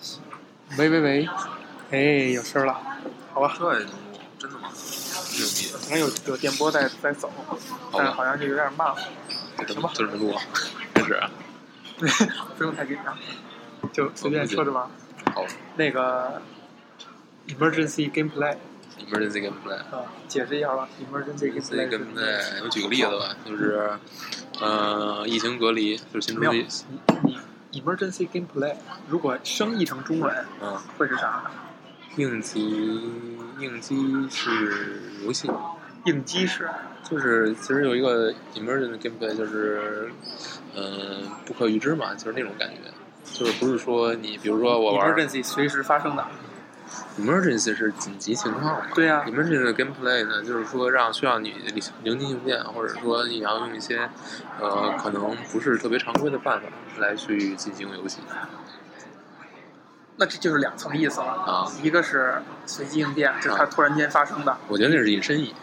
喂喂喂，哎，有声了，好吧，这真的吗？牛逼！可能有有电波在在走，但是好像就有点慢了。行吧就这么录啊，开始啊。不用太紧张，就随便说着吧。好那个 emergency gameplay。啊，解释一下吧。emergency emergency gameplay gameplay，我举个例子吧，就是，呃，疫情隔离，就是新没有出的，你你 emergency gameplay 如果生译成中文嗯，会是啥呢？应急应急是游戏，应激是就是其实有一个 emergency gameplay，就是，嗯、不可预知嘛，就是那种感觉，就是不是说你比如说我玩 emergency 随时发生的。Emergency 是紧急情况嘛，对呀、emergency 的 gameplay 呢，就是说让需要你灵机应变，或者说你要用一些呃可能不是特别常规的办法来去进行游戏那这就是两层意思了。啊。一个是随机应变，就是它突然间发生的；我觉得那是引申义，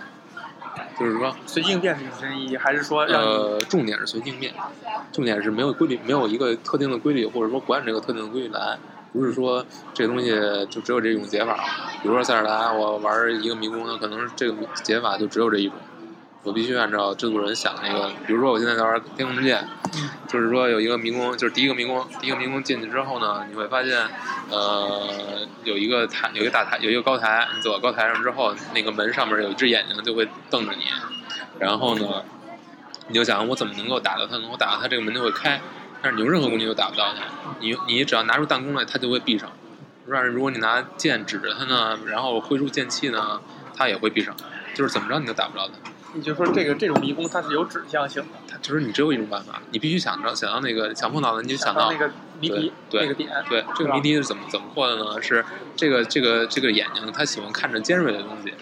就是说随机应变是隐身意义，还是说让、呃重点是随机应变，重点是没有规律，没有一个特定的规律，或者说不按这个特定的规律来。不是说这东西就只有这种解法，比如说塞尔达，我玩一个迷宫，那可能这个解法就只有这一种，我必须按照制作人想那个。比如说我现在在玩《天空之剑》，就是说有一个迷宫，就是第一个迷宫，第一个迷宫进去之后呢，你会发现，呃，有一个台，有一个大台，有一个高台，你走到高台上之后，那个门上面有一只眼睛就会瞪着你，然后呢，你就想我怎么能够打到它能够打到它这个门就会开，但是你用任何工具都打不到它，你你只要拿出弹弓来，它就会闭上。但是如果你拿剑指着它呢，然后挥出剑气呢，它也会闭上，就是怎么着你都打不着它。你就说这个这种迷宫它是有指向性的，它就是你只有一种办法，你必须想着想到那个想碰到的，你就想到到那个谜底对那个点，对，这个谜题是怎么怎么破的呢？是这个这个这个眼睛，它喜欢看着尖锐的东西，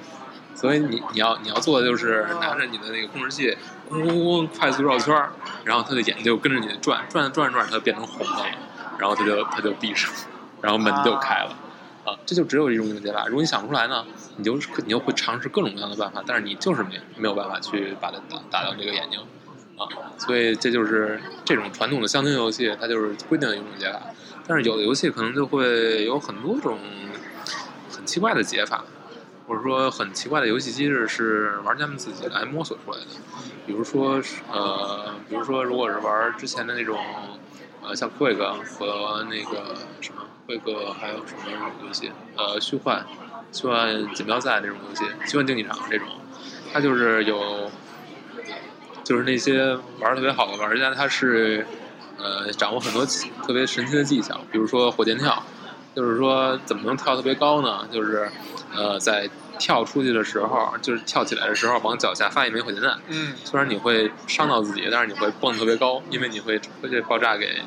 所以你你要你要做的就是拿着你的那个控制器，嗡嗡嗡快速绕圈，然后它的眼睛就跟着你转，转转转，它就变成红的了，然后它就它就闭上，然后门就开了。啊，这就只有一种解法。如果你想不出来呢，你就你就会尝试各种各样的办法，但是你就是没没有办法去把它打打到这个眼睛，啊，所以这就是这种传统的乡村游戏，它就是规定的一种解法。但是有的游戏可能就会有很多种很奇怪的解法，或者说很奇怪的游戏机制是玩家们自己来摸索出来的。比如说呃，比如说如果是玩之前的那种呃像 Quake 和那个什么 Quake 还有什么游戏呃虚幻虚幻锦标赛这种游戏，虚幻竞技场这种，它就是有就是那些玩特别好的玩家，他是呃掌握很多特别神奇的技巧，比如说火箭跳，就是说怎么能跳特别高呢？就是呃在跳出去的时候，就是跳起来的时候，往脚下发一枚火箭弹。嗯，虽然你会伤到自己，但是你会蹦得特别高，因为你会会被爆炸给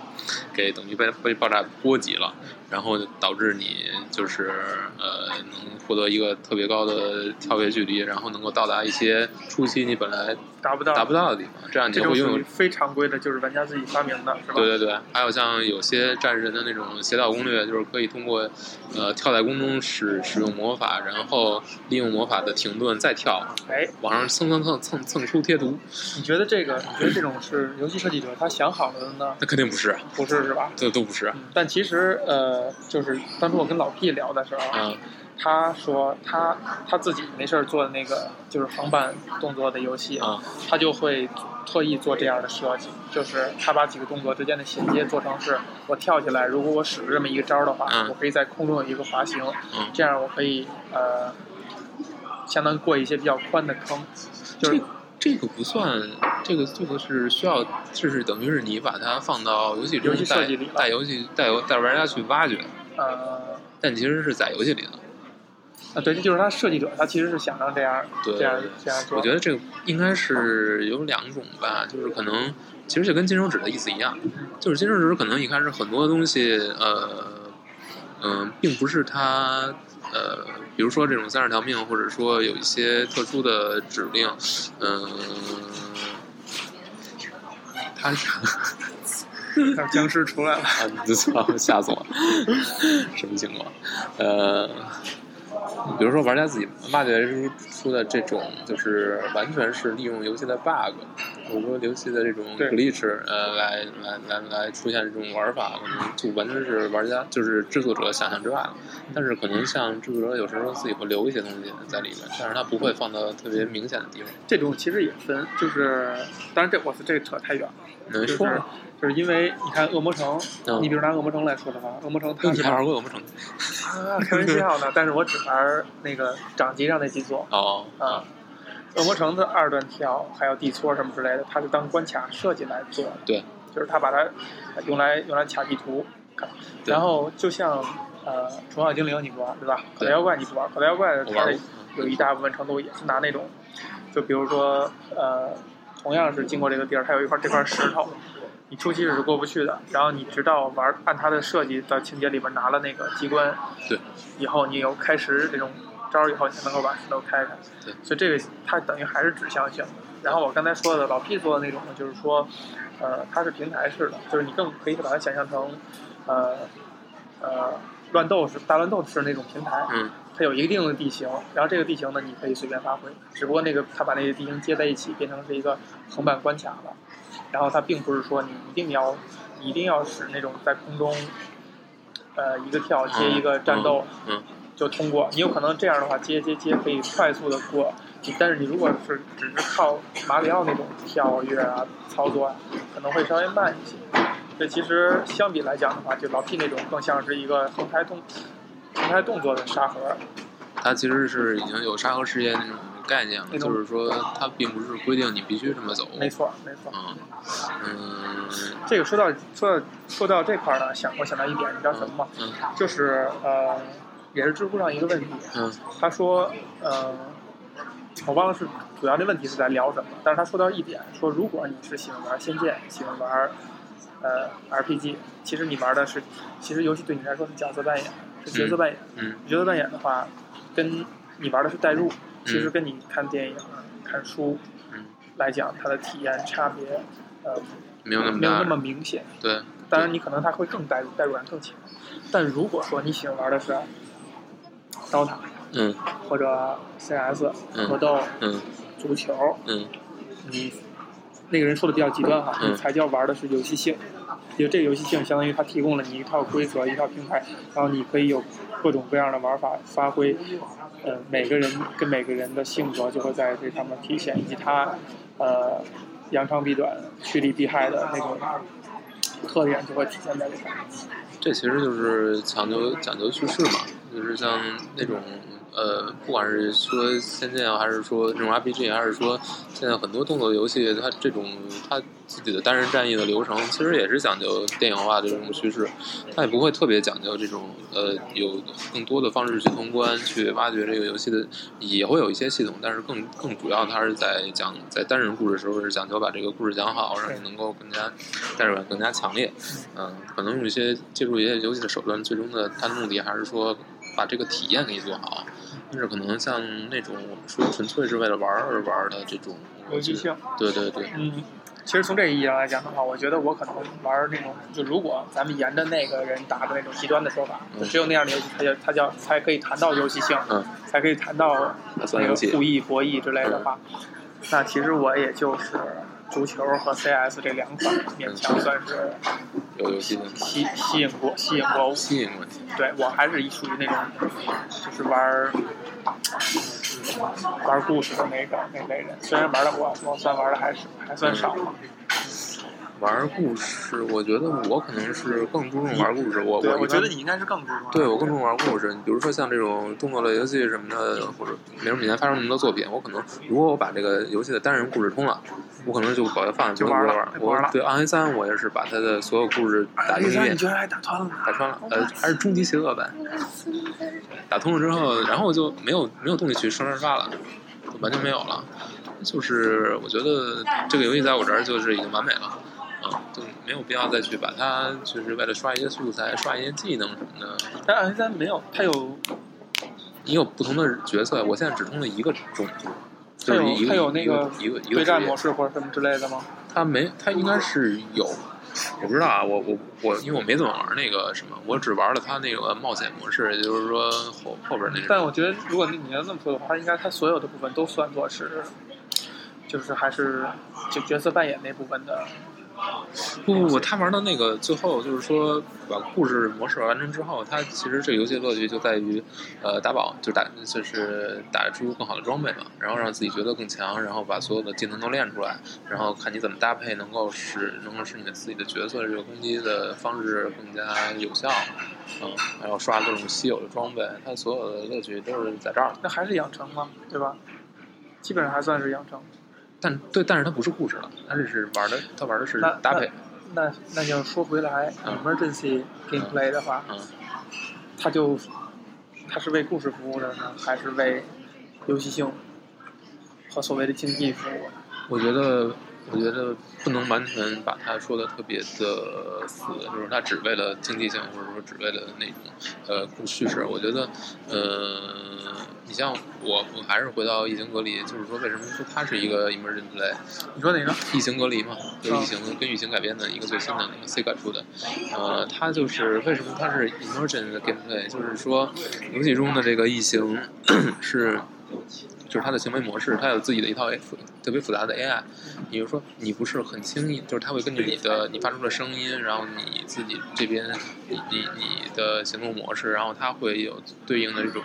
给等于被被爆炸波及了，然后导致你就是呃能获得一个特别高的跳跃距离，然后能够到达一些初期你本来达不到达不到的地方，这样你就会拥有非常规的，就是玩家自己发明的，是吧？对对对，还有像有些战神的那种邪道攻略，就是可以通过呃跳在空中使使用魔法，然后利用魔法的停顿再跳，哎，往上蹭蹭蹭蹭蹭出贴图，你觉得这个？你觉得这种是游戏设计者他想好了的呢？那肯定不是，不是是吧？这都不是。嗯，但其实呃，就是当初我跟老 P 聊的时候，嗯。他说他他自己没事儿做的那个就是横版动作的游戏，啊他就会特意做这样的设计，就是他把几个动作之间的衔接做成是，我跳起来，如果我使这么一个招儿的话，嗯。我可以在空中有一个滑行，嗯，这样我可以呃，相当于过一些比较宽的坑，就是这这个不算，这个这个是需要，就是等于是你把它放到游戏中带带游戏带游带玩家去挖掘，呃但其实是在游戏里的。啊，对，这就是他设计者，他其实是想让这样对这样这样做。我觉得这个应该是有两种吧，就是可能其实就跟金手指的意思一样，就是金手指可能一开始很多东西，呃，嗯、并不是它，呃，比如说这种三十条命，或者说有一些特殊的指令，嗯、他是。像僵尸出来了，啊！你操，吓死我了！什么情况？呃，比如说玩家自己挖掘出出的这种，就是完全是利用游戏的 bug，或者说游戏的这种对 glitch，呃，来来来来出现这种玩法，可能就完全是玩家就是制作者想象之外了。但是可能像制作者有时候自己会留一些东西在里面，但是他不会放到特别明显的地方。这种其实也分，就是当然这我是这个扯太远了，就是能说吗？就是因为你看恶魔城，嗯你比如拿恶魔城来说的话，恶魔城 它你是还玩过恶魔城？啊，开玩笑呢，但是我只玩那个掌机上那几座哦，啊。恶魔城的二段跳还有地搓什么之类的，它是当关卡设计来做的。对，就是它把它用来用来卡地图，然后就像呃《宠物小精灵》你不玩对吧？口袋对妖怪你不玩，口袋妖怪它的过。有一大部分程度也是拿那种，就比如说呃，同样是经过这个地儿，它有一块这块石头，你初期是过不去的，然后你直到玩按它的设计的情节里边拿了那个机关，对，以后你有开石这种招儿以后，你才能够把石头开开。对，所以这个它等于还是指向性的。然后我刚才说的老 P 做的那种呢，就是说，呃，它是平台式的，就是你更可以把它想象成，呃，呃，乱斗式、大乱斗式那种平台。嗯，它有一定的地形，然后这个地形呢，你可以随便发挥，只不过那个它把那些地形接在一起，变成是一个横版关卡了。然后它并不是说你一定要，一定要使那种在空中，呃，一个跳接一个战斗，嗯，就通过。你有可能这样的话，接接接可以快速的过。但是你如果是只是靠马里奥那种跳跃啊、操作啊，可能会稍微慢一些。这其实相比来讲的话，就老 P 那种更像是一个横拍动、横拍动作的沙盒。它其实是已经有沙盒世界那种概念了，就是说它并不是规定你必须这么走。没错，没错。嗯嗯这个说到说到说到这块儿呢，想我想到一点，你知道什么吗？嗯就是呃，也是知乎上一个问题，嗯他说呃，我忘了是主要的问题是在聊什么，但是他说到一点，说如果你是喜欢玩《仙剑》，喜欢玩呃 RPG，其实你玩的是，其实游戏对你来说是角色扮演，是角色扮演。嗯角色扮演的话，跟你玩的是代入，其实跟你看电影、看书嗯，来讲，它的体验差别呃没有那么没有那。么明显。对，当然，你可能它会更代入，代入感更强。但如果说你喜欢玩的是 DOTA 嗯或者 CS、嗯格斗、嗯足球，嗯你那个人说的比较极端哈，才叫玩的是游戏性。就这个游戏性，相当于它提供了你一套规则、一套平台，然后你可以有各种各样的玩法发挥。呃，每个人跟每个人的性格就会在这上面体现，以及他呃扬长避短、趋利避害的那种特点就会体现在这上面。这其实就是讲究讲究叙事嘛，就是像那种呃，不管是说仙剑啊，还是说这种 RPG，还是说现在很多动作游戏，它这种它自己的单人战役的流程，其实也是讲究电影化的这种叙事，它也不会特别讲究这种呃有更多的方式去通关，去挖掘这个游戏的，也会有一些系统，但是更更主要，它是在讲在单人故事的时候是讲究把这个故事讲好，让你能够更加代入感更加强烈。嗯，可能用一些借助一些游戏的手段，最终的它的目的还是说把这个体验给你做好。但是可能像那种我们说纯粹是为了玩而玩的这种游戏性，对对对，嗯，其实从这个意义上来讲的话，我觉得我可能玩那种，就如果咱们沿着那个人打的那种极端的说法，只有那样的游戏，它叫它叫才可以谈到游戏性，嗯，才可以谈到那个互益博弈之类的话，那其实我也就是足球和 CS 这两款勉强算是有游戏的吸吸引过吸引过。我，吸引问题。对我还是属于那种就是玩儿玩故事的那个那类人，虽然玩的我我算玩的还是还算少。嘛。玩故事，我觉得我可能是更注重玩故事。我，我我觉得你应该是更注重。对我更注重玩故事。你比如说像这种动作类游戏什么的，或者没什么以前发生那么多作品，我可能如果我把这个游戏的单人故事通了，我可能就把它放在就玩了玩。就玩对《暗黑三》，我也是把它的所有故事打进一遍你。居然还打穿了？打穿了，呃，还是终极邪恶版。打通了之后，然后我就没有没有动力去升二发了，就完全没有了。就是我觉得这个游戏在我这儿就是已经完美了，啊、就没有必要再去把它就是为了刷一些素材、刷一些技能什么的。但暗黑三没有，它有你有不同的角色，我现在只通了一个种族，它有就是它有那一个个一个一个对战模式或者什么之类的吗？它没，它应该是有，我不知道啊，我我我，因为我没怎么玩那个什么，我只玩了它那个冒险模式，也就是说后后边那种。但我觉得，如果你要这么说的话，应该它所有的部分都算作是，就是还是就角色扮演那部分的。不不不，他玩到那个最后，就是说把故事模式完成之后，他其实这游戏乐趣就在于，呃，打宝，就打就是打出更好的装备嘛，然后让自己觉得更强，然后把所有的技能都练出来，然后看你怎么搭配，能够使能够使你的自己的角色这个攻击的方式更加有效，嗯，然后刷各种稀有的装备，它所有的乐趣都是在这儿。那还是养成嘛，对吧？基本上还算是养成。但对，但是它不是故事了，它这是玩的，它玩的是搭配。那那那要说回来嗯，emergency gameplay 的话，嗯，它就它是为故事服务的呢，还是为游戏性和所谓的竞技服务？我觉得，我觉得不能完全把它说的特别的死，就是它只为了竞技性，或者说只为了那种呃故叙事。我觉得，呃，你像我，我还是回到异形隔离，就是说为什么说它是一个 emergent play？你说哪个？异形隔离嘛，就是异形跟异形改编的一个最新的那个 Sega 出的，呃，它就是为什么它是 emergent 的 gameplay，就是说游戏中的这个异形 是。就是它的行为模式，它有自己的一套复特别复杂的 AI。也就是说，你不是很轻易，就是它会根据你的你发出的声音，然后你自己这边你你你的行动模式，然后它会有对应的这种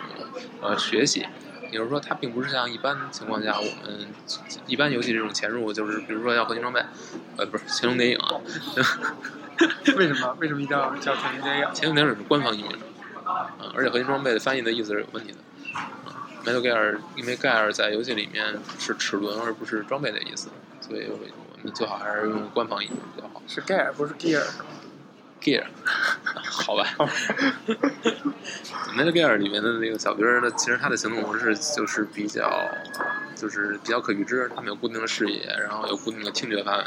呃学习。也就是说，它并不是像一般情况下我们一般游戏这种潜入，就是比如说要合金装备，呃，不是《潜龙谍影》啊，为什么？为什么一定要叫潜龙谍影？《潜龙谍影》是官方译名，嗯，而且合金装备的翻译的意思是有问题的。Metal Gear，因为 Gear 在游戏里面是齿轮而不是装备的意思，所以我们最好还是用官方译名比较好。是 gear 不是 gear 是吗？Gear，好吧。Metal Gear 里面的那个小兵其实他的行动模式就是比较，就是比较可预知。他们有固定的视野，然后有固定的听觉范围，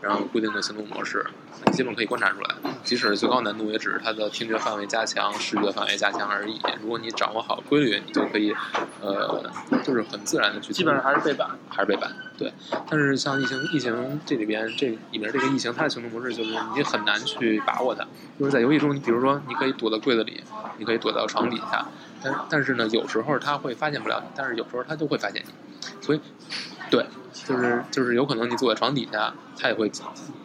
然后有固定的行动模式，基本可以观察出来。即使最高难度，也只是它的听觉范围加强、视觉范围加强而已。如果你掌握好规律，你就可以，呃，就是很自然的去。基本上还是背板。还是背板，对。但是像疫情疫情这里边这里面这个疫情，它的行动模式就是你很难去把握它。就是在游戏中，你比如说，你可以躲到柜子里，你可以躲到床底下，但但是呢，有时候它会发现不了你，但是有时候它就会发现你。所以，对，就是就是有可能你坐在床底下，它也会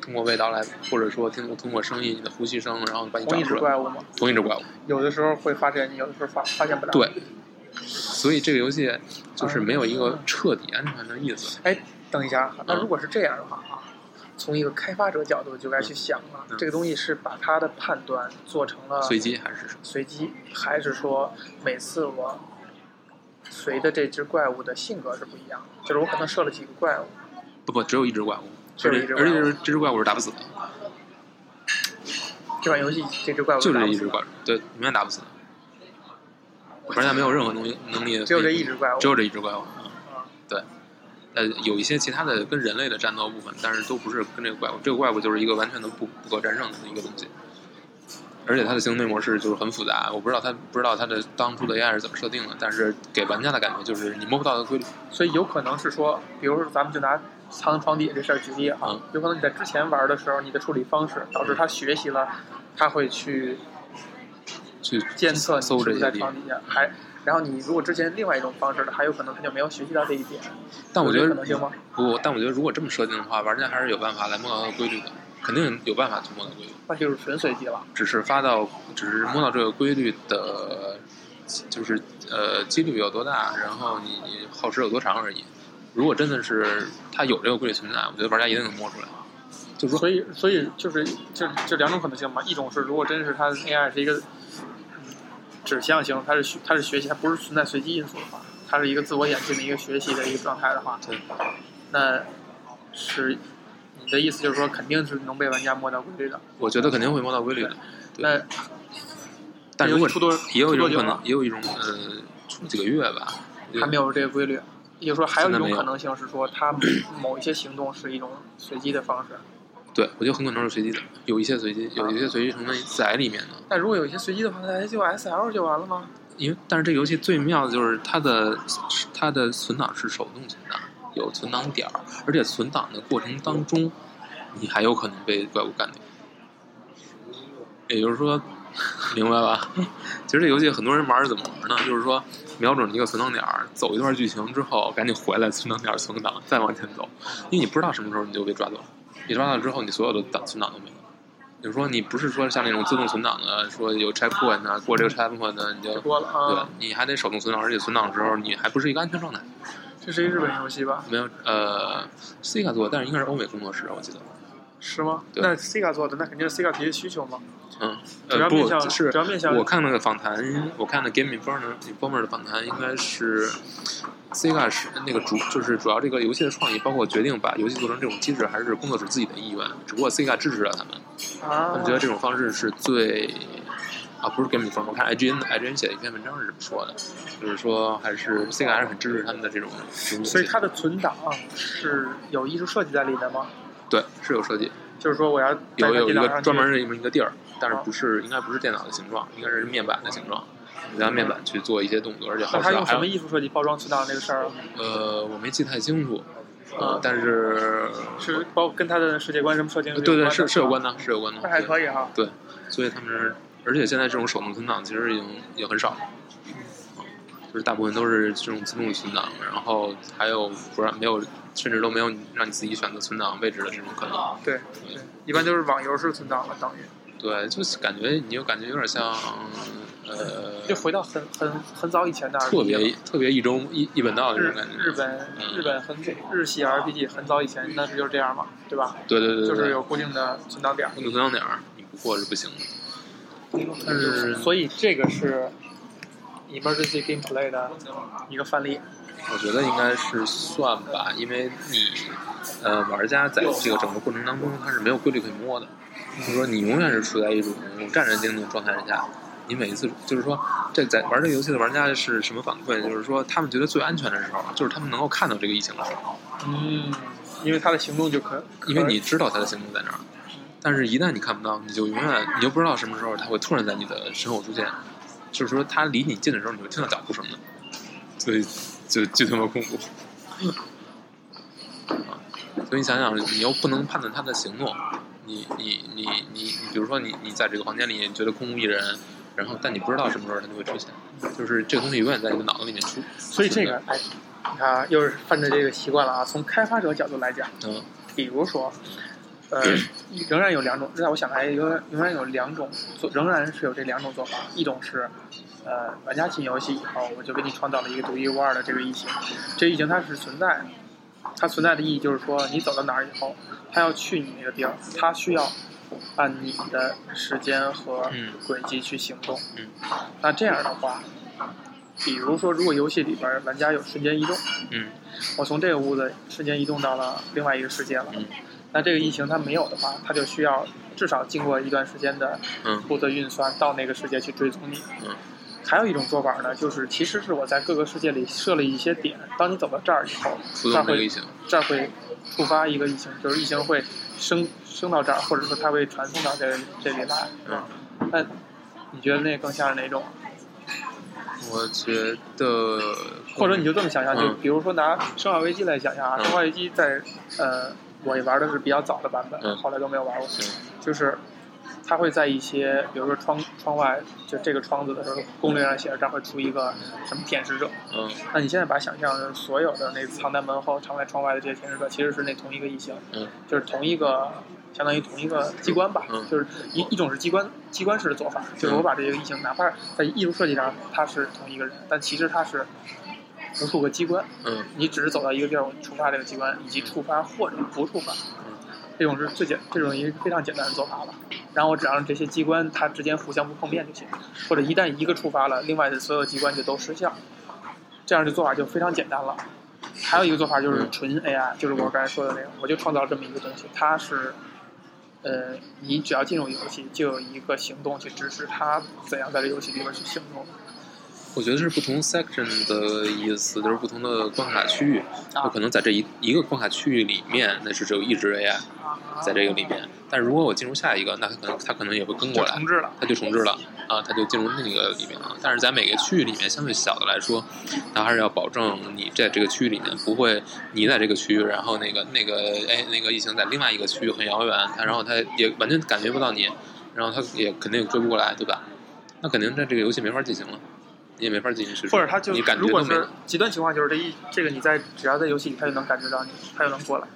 通过味道来，或者说听通过声音、你的呼吸声，然后把你找同一。只怪物吗？同一只怪物。有的时候会发现你，有的时候发发现不了。对。所以这个游戏就是没有一个彻底安全的意思。哎，等一下，那如果是这样的话啊，从一个开发者角度就该去想了，嗯这个东西是把他的判断做成了随机还是什么？随机，还是说每次我随的这只怪物的性格是不一样的？就是我可能设了几个怪物，不不，只有一只怪物，只有一只怪物而且而且这只怪物是打不死的，这款游戏这只怪物就这一只怪物，对，永远打不死的。玩家没有任何东西能力，只有这一只怪物，只有这一只怪物。嗯啊对，呃，有一些其他的跟人类的战斗部分，但是都不是跟这个怪物。这个怪物就是一个完全的不不可战胜的一个东西，而且它的行为模式就是很复杂。我不知道它不知道它的当初的 AI 是怎么设定的，但是给玩家的感觉就是你摸不到的规律。所以有可能是说，比如说咱们就拿藏床底下这事儿举例啊，嗯有可能你在之前玩的时候，你的处理方式导致他学习了，他会去去监测你是不是搜这些地方。还然后你如果之前另外一种方式的，还有可能他就没有学习到这一点，但我觉得可能性吗？不，但我觉得如果这么设定的话，玩家还是有办法来摸到它的规律的，肯定有办法去摸到规律。那就是纯随机了。只是发到，只是摸到这个规律的，就是呃几率有多大，然后你你耗时有多长而已。如果真的是它有这个规律存在，我觉得玩家一定能摸出来。就是说，所以，所以就是就这两种可能性嘛。一种是，如果真是它的 AI 是一个嗯指向性，它是学它是学习，它不是存在随机因素的话，它是一个自我演进的一个学习的一个状态的话，对，那是你的意思就是说，肯定是能被玩家摸到规律的。我觉得肯定会摸到规律的。对那但如果出多也有一种可能也有一种呃，出几个月吧。还没有这个规律。也就是说，还有一种可能性是说，它某一些行动是一种随机的方式。对，我觉得很可能是随机的，有一些随机，有一些随机成分在里面的。但如果有一些随机的话，那就 S L 就完了吗？因为但是这游戏最妙的就是它的它的存档是手动存档，有存档点儿，而且存档的过程当中，你还有可能被怪物干掉。也就是说，明白吧？其实这游戏很多人玩是怎么玩呢？就是说，瞄准一个存档点儿，走一段剧情之后，赶紧回来存档点儿存个档，再往前走，因为你不知道什么时候你就被抓走了。你装了之后，你所有的档存档都没了。就是说，你不是说像那种自动存档的，说有 checkpoint 啊，过这个 checkpoint 呢，你就过了对啊，，你还得手动存档，而且存档的时候你还不是一个安全状态。这是一日本游戏吧？没有，呃，Sega 做的，但是应该是欧美工作室，我记得。是吗？那 Sega 做的，那肯定是 Sega 提的需求嘛。嗯，主要面向，是主要面向我看那个访谈，我看的 Game Informer Informer 的访谈，应该是 Sega 是那个主，就是主要这个游戏的创意，包括决定把游戏做成这种机制，还是工作室自己的意愿。只不过 Sega 支持了他们，啊他们觉得这种方式是最啊，不是 Game Informer，我看 IGN IGN 写的一篇文章是这么说的，就是说还是 Sega 还是很支持他们的这种这种。所以它的存档是有艺术设计在里面吗？对是有设计，就是说我要有有一个专门的一个一个地儿，但是不是应该不是电脑的形状，应该是面板的形状。你拿面板去做一些动作，而且好像还有什么艺术设计包装渠道那个事儿啊？呃，我没记太清楚，呃嗯，但是是包跟他的世界观什么设定是有对对是是有关的，是有关的，那还对可以哈。对，所以他们是，而且现在这种手动存档其实已经也很少了，嗯就是大部分都是这种自动存档，然后还有不让没有，甚至都没有让你自己选择存档位置的这种可能。对对，一般都是网游式存档了，等于对，就是感觉你就感觉有点像，呃，就回到很很很早以前的特别特别一中一一本道那种感觉。日本嗯日本很日系 RPG 很早以前那不就是这样嘛，对吧？对对对对，就是有固定的存档点儿。固定存档点儿，你不过是不行的。但是所以这个是 emergency gameplay 的一个范例。我觉得应该是算吧，因为你呃玩家在这个整个过程当中，他是没有规律可以摸的，就是说你永远是处在一种战战兢兢的状态下。你每一次就是说，这在玩这个游戏的玩家是什么反馈？就是说，他们觉得最安全的时候，就是他们能够看到这个疫情的时候，嗯，因为他的行动就可，可因为你知道他的行动在哪儿。但是，一旦你看不到，你就永远你就不知道什么时候他会突然在你的身后出现。就是说，他离你近的时候，你会听到脚步声的，所以就就他妈恐怖。啊，所以你想想，你又不能判断他的行动，你你你你你，比如说你你在这个房间里你觉得空无一人，然后但你不知道什么时候他就会出现，就是这个东西永远在你的脑子里面出。所以这个哎，你看啊又是犯着这个习惯了啊。从开发者角度来讲，嗯比如说，呃，仍然有两种，在我想来，仍然仍然有两种做，仍然是有这两种做法。一种是，呃，玩家进游戏以后，我就给你创造了一个独一无二的这个异形，这异形它是存在的，它存在的意义就是说，你走到哪儿以后，它要去你那个地儿，它需要按你的时间和嗯轨迹去行动。嗯那这样的话，比如说，如果游戏里边儿玩家有瞬间移动，嗯我从这个屋子瞬间移动到了另外一个世界了。嗯那这个异形它没有的话，它就需要至少经过一段时间的嗯负责运算到那个世界去追踪你。嗯还有一种做法呢，就是其实是我在各个世界里设了一些点，当你走到这儿以后，触这儿会这儿会触发一个异形，就是异形会升升到这儿，或者说它会传送到这这里来。嗯，那你觉得那更像是哪种？我觉得，或者你就这么想象，就嗯比如说拿《生化危机》来想象啊，嗯生化危机》在呃，我也玩的是比较早的版本，嗯后来都没有玩过。嗯就是它会在一些，比如说窗窗外，就这个窗子的时候，攻略上写着这儿会出一个什么舔食者。嗯那你现在把想象所有的那藏在门后、藏在窗外的这些舔食者，其实是那同一个异形，嗯就是同一个。相当于同一个机关吧，嗯就是一一种是机关机关式的做法，就是我把这个异形，哪怕在艺术设计上它是同一个人，但其实它是无数个机关，嗯你只是走到一个地儿，我触发这个机关，以及触发或者不触发，这种是最简，这种一个非常简单的做法了。然后我只要让这些机关它之间互相不碰面就行，或者一旦一个触发了，另外的所有机关就都失效，这样的做法就非常简单了。还有一个做法就是嗯纯 AI，就是我刚才说的那个，我就创造这么一个东西，它是，呃，你只要进入游戏，就有一个行动去指示它怎样在这游戏里边去行动。我觉得是不同 section 的意思，就是不同的关卡区域，它可能在这一一个关卡区域里面，那是只有一只 AI 在这个里面。但如果我进入下一个，那它可能它可能也会跟过来重，置了，它就重置了啊，它就进入那个里面了。但是在每个区域里面，相对小的来说，它还是要保证你在这个区域里面不会你在这个区域，然后那个那个哎那个异形在另外一个区域很遥远，它然后它也完全感觉不到你。然后它也肯定追不过来，对吧？那肯定在这个游戏没法进行了，你也没法进行叙事，或者他就你感如果是觉都没了。极端情况，就是这一这个你在只要在游戏里，他就能感觉到你，他就能过来。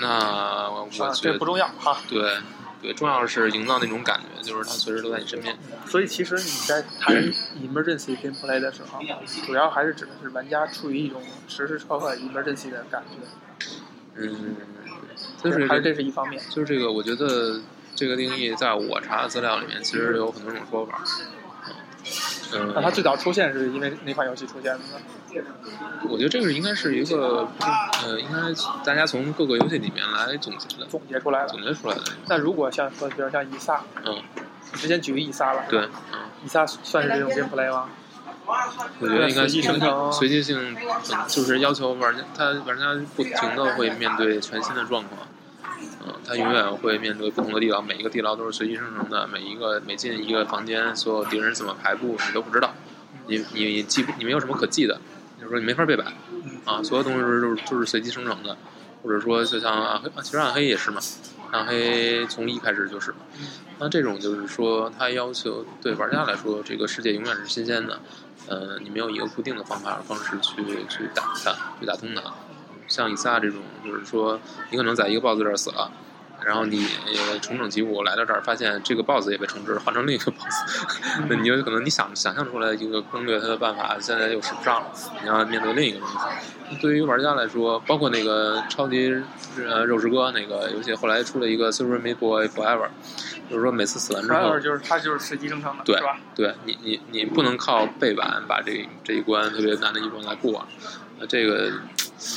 那我啊，觉得这不重要哈。对对，重要的是营造那种感觉，就是他随时都在你身边。所以其实你在谈 emergency gameplay 的时候，主要还是指的是玩家处于一种时时刻刻 emergency 的感觉，嗯，就是还是这这是一方面。就是这个，我觉得这个定义在我查的资料里面其实有很多种说法。嗯，那它最早出现是因为哪款游戏出现的呢？我觉得这个应该是一个，呃，应该大家从各个游戏里面来总结的，总结出来的。总结出来的。那如果像说，比如像以撒，嗯，你之前举个以撒了，对，嗯，以撒算是这种 gameplay 吗？我觉得应该随机随机性，嗯就是要求玩家，他玩家不停的会面对全新的状况。嗯，他永远会面对不同的地牢，每一个地牢都是随机生成的，每一个每进一个房间，所有敌人怎么排布你都不知道，你你记不你没有什么可记的，就是说你没法背板啊，所有东西都是都是都是随机生成的，或者说就像暗黑，其实暗黑也是嘛，暗黑从一开始就是嘛，那这种就是说它要求对玩家来说，这个世界永远是新鲜的，呃，你没有一个固定的方法方式去去打它，去打通它。像以撒这种，就是说你可能在一个 BOSS 这儿死了，然后你也重整旗鼓来到这儿，发现这个 BOSS 也被重置，换成另一个 BOSS，那你有可能你想想象出来一个攻略它的办法，现在又使不上了，你要面对另一个东西。对于玩家来说，包括那个超级呃肉食哥那个游戏，后来出了一个 Super Meat Boy Forever，就是说每次死完之后还有，就是它就是随机生成的，对吧？对你你你不能靠背板把这这一关特别难的一关来过，呃这个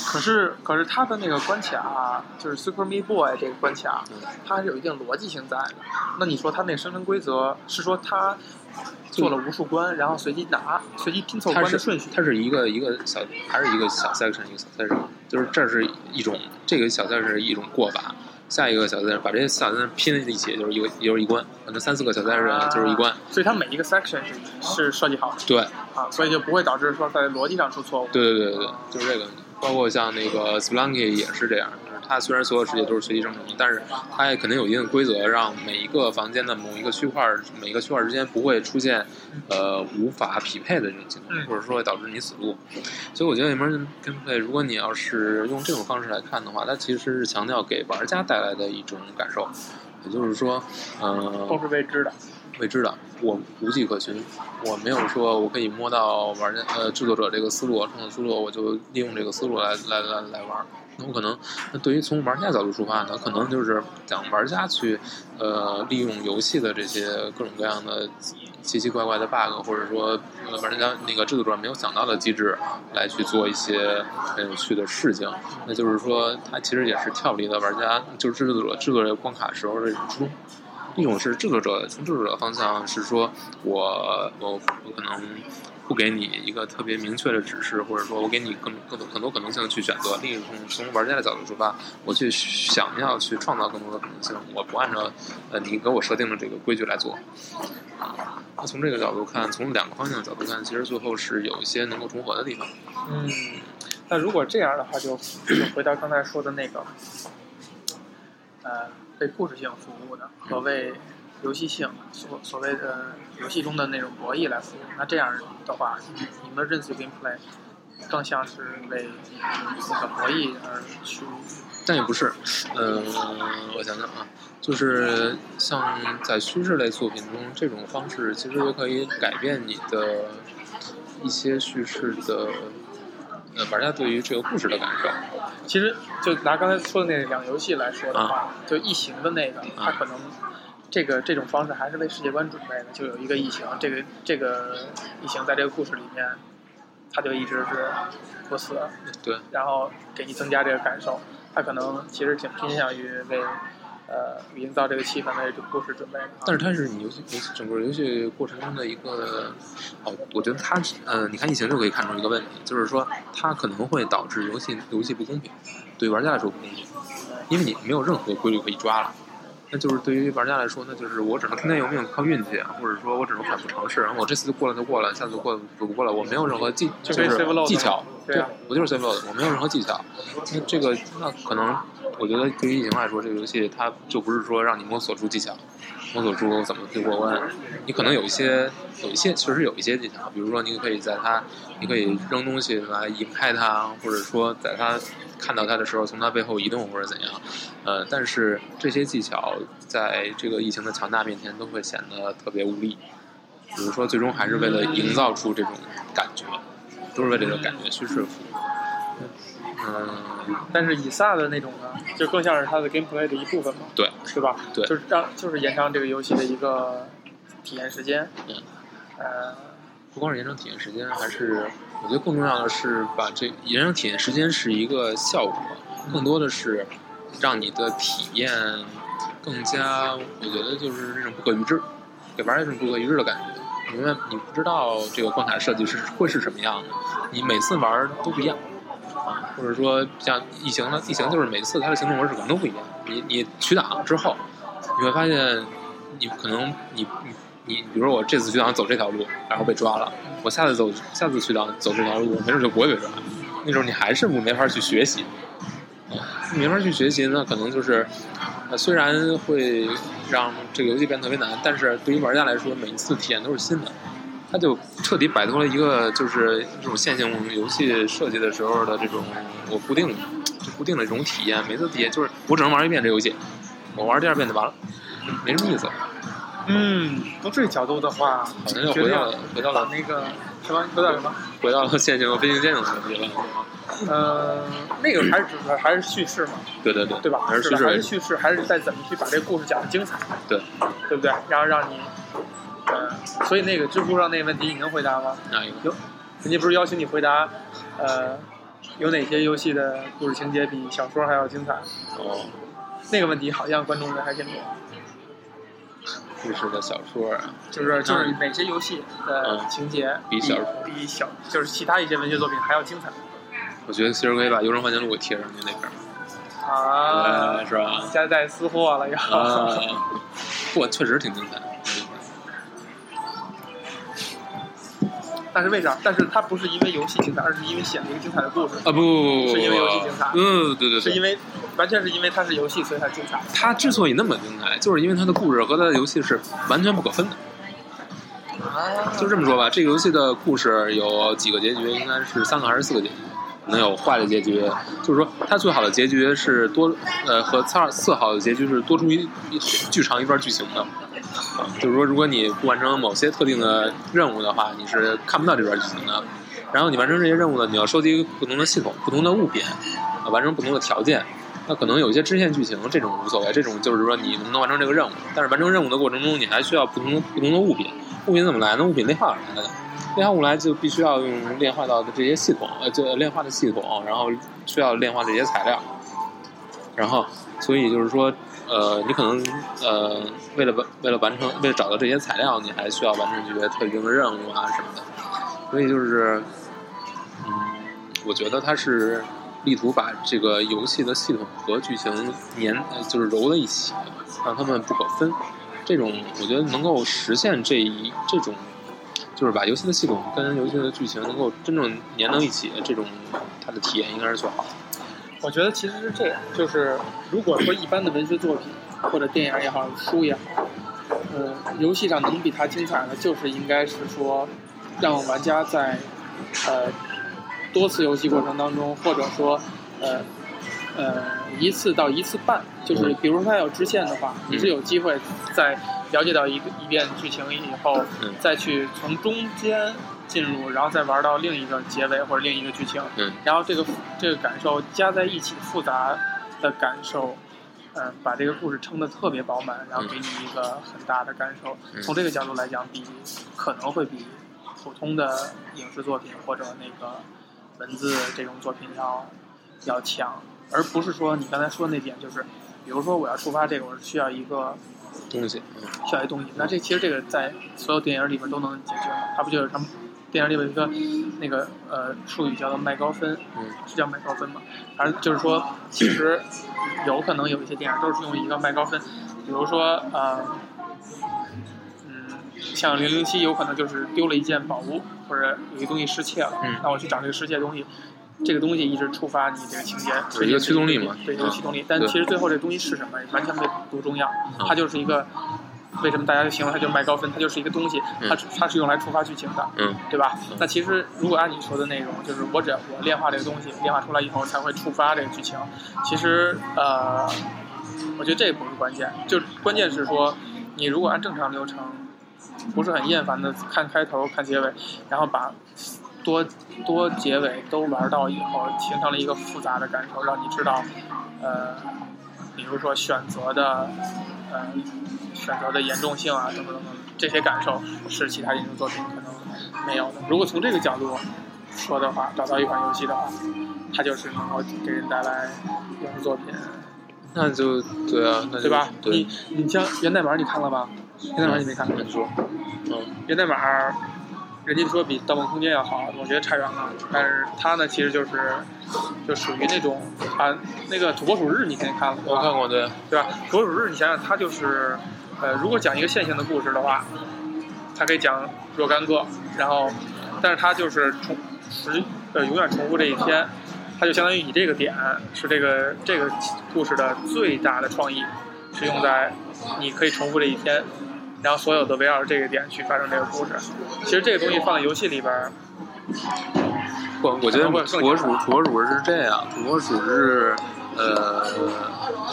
可是可是它的那个关卡，就是 Super Meat Boy 这个关卡，嗯它还是有一定逻辑性在的。那你说它那个生成规则是说它做了无数关，然后随机拿、随机拼凑关的顺序？它是一个一个小，还是一个小 section 一个小 section，就是这是一种这个小 section 是一种过法，下一个小 section 把这些小 section 拼在一起就是一个就是一关，可能三四个小 section 就是一关，所以它每一个 section 是是设计好的对啊，所以就不会导致说在逻辑上出错误。对对对对对，就是这个。包括像那个 Spelunky 也是这样，就是它虽然所有世界都是随机生成的，但是它也肯定有一定的规则，让每一个房间的某一个区块，每一个区块之间不会出现呃无法匹配的这种情况，嗯或者说会导致你死路。所以我觉得 Emergent Gameplay，如果你要是用这种方式来看的话，它其实是强调给玩家带来的一种感受，也就是说，呃，都是未知的，未知的，我无迹可寻，我没有说我可以摸到玩家呃制作者这个思路、创作思路，我就利用这个思路来来来来玩。那我可能，那对于从玩家角度出发呢，可能就是讲玩家去呃利用游戏的这些各种各样的奇奇怪怪的 bug，或者说呃玩家那个制作者没有想到的机制来去做一些很有趣的事情。那就是说，它其实也是跳离了玩家就是制作者制作这个关卡时候的初衷。一种是制作者从制作者方向是说我我我可能不给你一个特别明确的指示，或者说我给你更更多很多可能性去选择。另一种从玩家的角度出发，我去想要去创造更多的可能性，我不按照呃你给我设定的这个规矩来做。那从这个角度看，从两个方向的角度看，其实最后是有一些能够重合的地方。嗯，那如果这样的话就，就回到刚才说的那个，呃，为故事性服务的和为游戏性所所谓的游戏中的那种博弈来服务。那这样的话，emergency gameplay 更像是为那个博弈而去。但也不是，呃，我想想啊，就是像在叙事类作品中，这种方式其实也可以改变你的一些叙事的，呃，玩家对于这个故事的感受。其实就拿刚才说的那两个游戏来说的话，就异形的那个，它可能这个这种方式还是为世界观准备的，就有一个异形，这个这个异形在这个故事里面，它就一直是不死，对，然后给你增加这个感受。它可能其实挺偏向于为呃营造这个气氛的这个故事准备。但是它是你游戏游戏整个游戏过程中的一个，哦，我觉得它呃，你看疫情就可以看出一个问题，就是说它可能会导致游戏游戏不公平，对玩家来说不公平，因为你没有任何规律可以抓了。那就是对于玩家来说，那就是我只能听天由命，靠运气，或者说我只能反复尝试，然后我这次就过了就过了，下次过了就不过了，我没有任何技就就是技巧，对啊我就是 save load，我没有任何技巧。那这个那可能，我觉得对于异形来说，这个游戏它就不是说让你摸索出技巧，摸索出怎么去过关。你可能有一些有一些确实有一些技巧，比如说你可以在它，你可以扔东西来引开它，或者说在它看到它的时候从它背后移动或者怎样。呃，但是这些技巧在这个疫情的强大面前都会显得特别无力。比如说，最终还是为了营造出这种感觉，都是为了这个感觉去说服。嗯，但是以撒的那种呢，就更像是它的 gameplay 的一部分嘛，对，对吧？对就是让就是延长这个游戏的一个体验时间。嗯。呃，不光是延长体验时间，还是我觉得更重要的是把这延长体验时间是一个效果，更多的是让你的体验更加，我觉得就是那种不可预知，给玩儿一种不可预知的感觉。因为你不知道这个关卡设计是会是什么样的，你每次玩都不一样。或者说像异形呢，异形就是每次它的行动模式可能都不一样。你你取档之后，你会发现，你可能你你你，比如说我这次取档走这条路，然后被抓了，我下次走下次取档走这条路，没准就不会被抓。那时候你还是没法去学习，没法去学习，那可能就是，虽然会让这个游戏变得特别难，但是对于玩家来说，每一次体验都是新的。它就彻底摆脱了一个就是这种线性游戏设计的时候的这种我固定就固定的这种体验，每次体验就是我只能玩一遍这游戏，我玩第二遍就完了，没什么意思。嗯，从这个角度的话，好像又回到了回到了那个什么，回到什么？回到了线性和非线性的问题了。呃，那个还是指的还是叙事嘛？对对对，对吧？还是叙事，还是叙事，还是在怎么去把这个故事讲的精彩？对，对不对？然后让你。呃，所以那个知乎上那个问题你能回答吗？哪一个？有，人家不是邀请你回答，呃，有哪些游戏的故事情节比小说还要精彩？哦，那个问题好像观众人还挺多。故事的小说啊，就是就是哪些游戏的情节比小说比小就是其他一些文学作品还要精彩？我觉得其实可以把《幽灵幻境录》给贴上去那边。啊，是吧？夹带私货了又。啊，不，确实挺精彩。但是为啥？但是它不是因为游戏精彩，而是因为写了一个精彩的故事。啊不不不不，是因为游戏精彩。嗯，对对对，是因为完全是因为它是游戏，所以它精彩。它之所以那么精彩，就是因为它的故事和它的游戏是完全不可分的。啊，就这么说吧，这个游戏的故事有几个结局？应该是三个还是四个结局？能有坏的结局，就是说它最好的结局是多呃和次次好的结局是多出一巨长一段剧情的。就是说，如果你不完成某些特定的任务的话，你是看不到这边剧情的。然后你完成这些任务呢，你要收集不同的系统、不同的物品，啊，完成不同的条件。那可能有一些支线剧情，这种无所谓，这种就是说你能不能完成这个任务。但是完成任务的过程中，你还需要不同的不同的物品。物品怎么来呢？物品炼化而来的。炼化物来就必须要用炼化到的这些系统，呃，就炼化的系统，然后需要炼化这些材料。然后，所以就是说。呃，你可能呃，为了完为了完成，为了找到这些材料，你还需要完成一些特定的任务啊什么的。所以就是，嗯，我觉得它是力图把这个游戏的系统和剧情粘，就是揉在一起，让它们不可分。这种我觉得能够实现这一这种，就是把游戏的系统跟游戏的剧情能够真正粘到一起，这种它的体验应该是最好的。我觉得其实是这样，就是如果说一般的文学作品或者电影也好，书也好，呃，游戏上能比它精彩的，就是应该是说，让玩家在呃多次游戏过程当中，或者说呃呃一次到一次半，就是比如说它有支线的话，你是有机会在了解到一个一遍剧情以后，再去从中间。进入，然后再玩到另一个结尾或者另一个剧情，嗯，然后这个这个感受加在一起，复杂的感受，嗯，把这个故事撑得特别饱满，然后给你一个很大的感受。从这个角度来讲，比可能会比普通的影视作品或者那个文字这种作品要要强，而不是说你刚才说的那点，就是比如说我要触发这个，我是需要一个东西，需要一东西。那这其实这个在所有电影里边都能解决嘛？它不就是他们？电影里有一个那个呃术语叫做麦高芬，是叫麦高芬吗？反正就是说，其实有可能有一些电影都是用一个麦高芬，比如说呃，嗯，像零零七有可能就是丢了一件宝物，或者有一东西失窃了，那我去找这个失窃的东西，这个东西一直触发你这个情节，是一个驱动力嘛？对，一个驱动力。但其实最后这东西是什么，完全没不重要，它就是一个为什么大家就形容它就是麦高分？它就是一个东西，它它是用来触发剧情的，嗯，对吧？那其实如果按你说的内容，就是我只要我炼化这个东西，炼化出来以后才会触发这个剧情。其实呃，我觉得这个不是关键，就关键是说你如果按正常流程，不是很厌烦的看开头看结尾，然后把多多结尾都玩到以后，形成了一个复杂的感受，让你知道呃，比如说选择的呃选择的严重性啊，等等等等，这些感受是其他影视作品可能没有的。如果从这个角度说的话，找到一款游戏的话，它就是能够给人带来影视作品，那就对啊，那就对吧？对你，你像源代码你看了吗？源代码你没看？没说，嗯源代码，人家说比《盗梦空间》要好，我觉得差远了。但是它呢，其实就是就属于那种啊，那个《土拨鼠日》你肯定看了？我看过，对，对吧？《土拨鼠日》你想想，它就是呃，如果讲一个线性的故事的话，它可以讲若干个，然后，但是它就是重实呃永远重复这一天，它就相当于你这个点是这个这个故事的最大的创意，是用在你可以重复这一天，然后所有的围绕着这个点去发生这个故事。其实这个东西放在游戏里边，我我觉得可能会更土拨鼠土拨鼠是这样，土拨鼠是呃，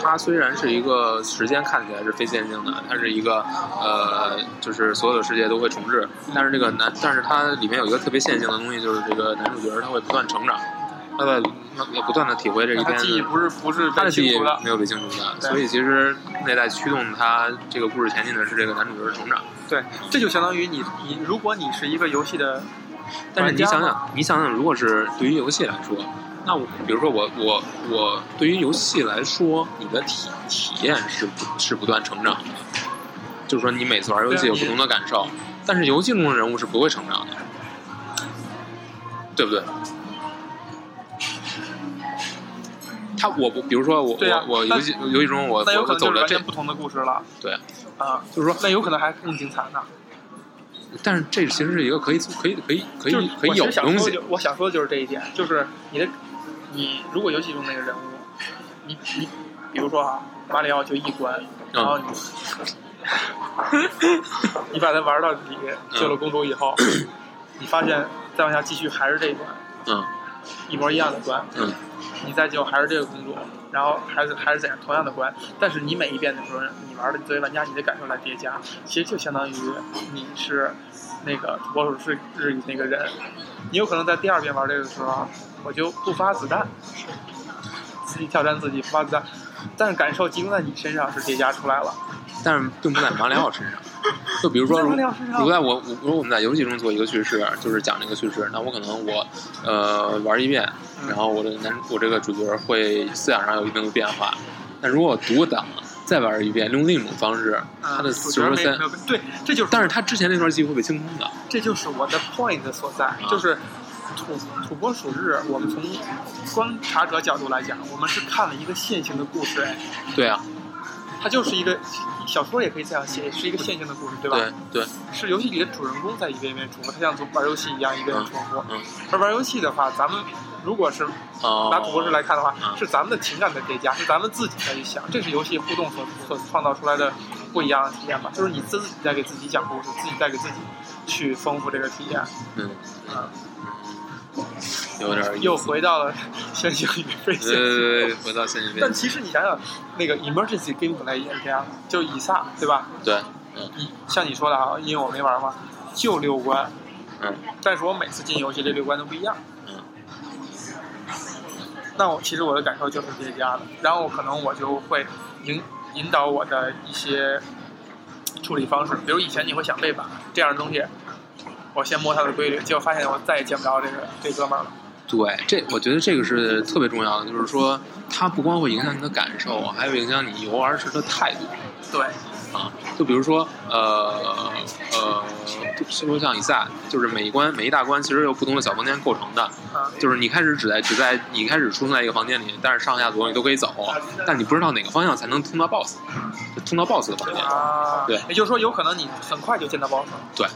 它虽然是一个时间看起来是非线性的，它是一个呃，就是所有的世界都会重置，但是这个男，但是它里面有一个特别线性的东西，就是这个男主角他会不断成长，他在不断的体会这一它天的。记忆不是不是。没有被清除的，对所以其实内在驱动他这个故事前进的是这个男主角的成长。对，这就相当于你你如果你是一个游戏的但是你想想，你想想，如果是对于游戏来说，那我比如说我我我对于游戏来说，你的体体验是不是不断成长的，就是说你每次玩游戏有不同的感受，但是游戏中的人物是不会成长的，对不对？他我不，比如说我、啊我我游戏游戏中我那有我走了这不同的故事了。对，啊，就是说，那有可能还更精彩呢。但是这其实是一个可以可以可以可以可以有东西，我想说的就是这一点，就是你的你如果游戏中那个人物，你你比如说啊，马里奥就一关，然后你、你把它玩到底，救了公主以后，你发现再往下继续还是这一关，嗯一模一样的关，嗯。你再救还是这个公主，然后还是还是怎样同样的关，但是你每一遍的时候，你玩的作为玩家你的感受来叠加，其实就相当于你是那个土拨鼠是日语那个人，你有可能在第二遍玩这个的时候，我就不发子弹，自己挑战自己不发子弹，但是感受集中在你身上是叠加出来了。但是并不在马里奥身上。就比如说，如如果在我我如果我们在游戏中做一个叙事，就是讲这个叙事，那我可能我呃玩一遍，嗯然后我的男我这个主角会思想上有一定的变化。但如果我读档再玩一遍，用另一种方式，他的主九十三角没没，有对，这就是但是他之前那段记忆会被清空的。这就是我的 point 所在，就是土土拨鼠日，我们从观察者角度来讲，我们是看了一个线性的故事，哎，对啊，它就是一个小说也可以这样写，是一个线性的故事，对吧？对对，是游戏里的主人公在一遍一遍重复，他像玩游戏一样一遍遍重复。嗯而玩游戏的话，咱们如果是哦，拿土拨鼠来看的话，嗯是咱们的情感的叠加，是咱们自己在去想，这是游戏互动所所创造出来的不一样的体验吧？就是你自己在给自己讲故事，自己在给自己去丰富这个体验。嗯嗯，有点又回到了先行与非线性。呃，回到现实边但其实你想想，那个 emergency gameplay 也是这样的，就以撒对吧？对，嗯像你说的啊，因为我没玩嘛，就六关，嗯但是我每次进游戏这六关都不一样。嗯那我其实我的感受就是叠加的，然后可能我就会引引导我的一些处理方式，比如以前你会想背板这样的东西，我先摸它的规律，结果发现我再也见不着这个这哥们儿了。对，这我觉得这个是特别重要的，就是说它不光会影响你的感受，还会影响你游玩时的态度。对，啊，就比如说，呃呃，就说像以赛，就是每一关每一大关其实由不同的小房间构成的，啊，就是你开始只在只在你开始出生在一个房间里，但是上下左右你都可以走，但你不知道哪个方向才能通到 BOSS，就通到 BOSS 的房间。啊，对也就是说有可能你很快就见到 BOSS，对，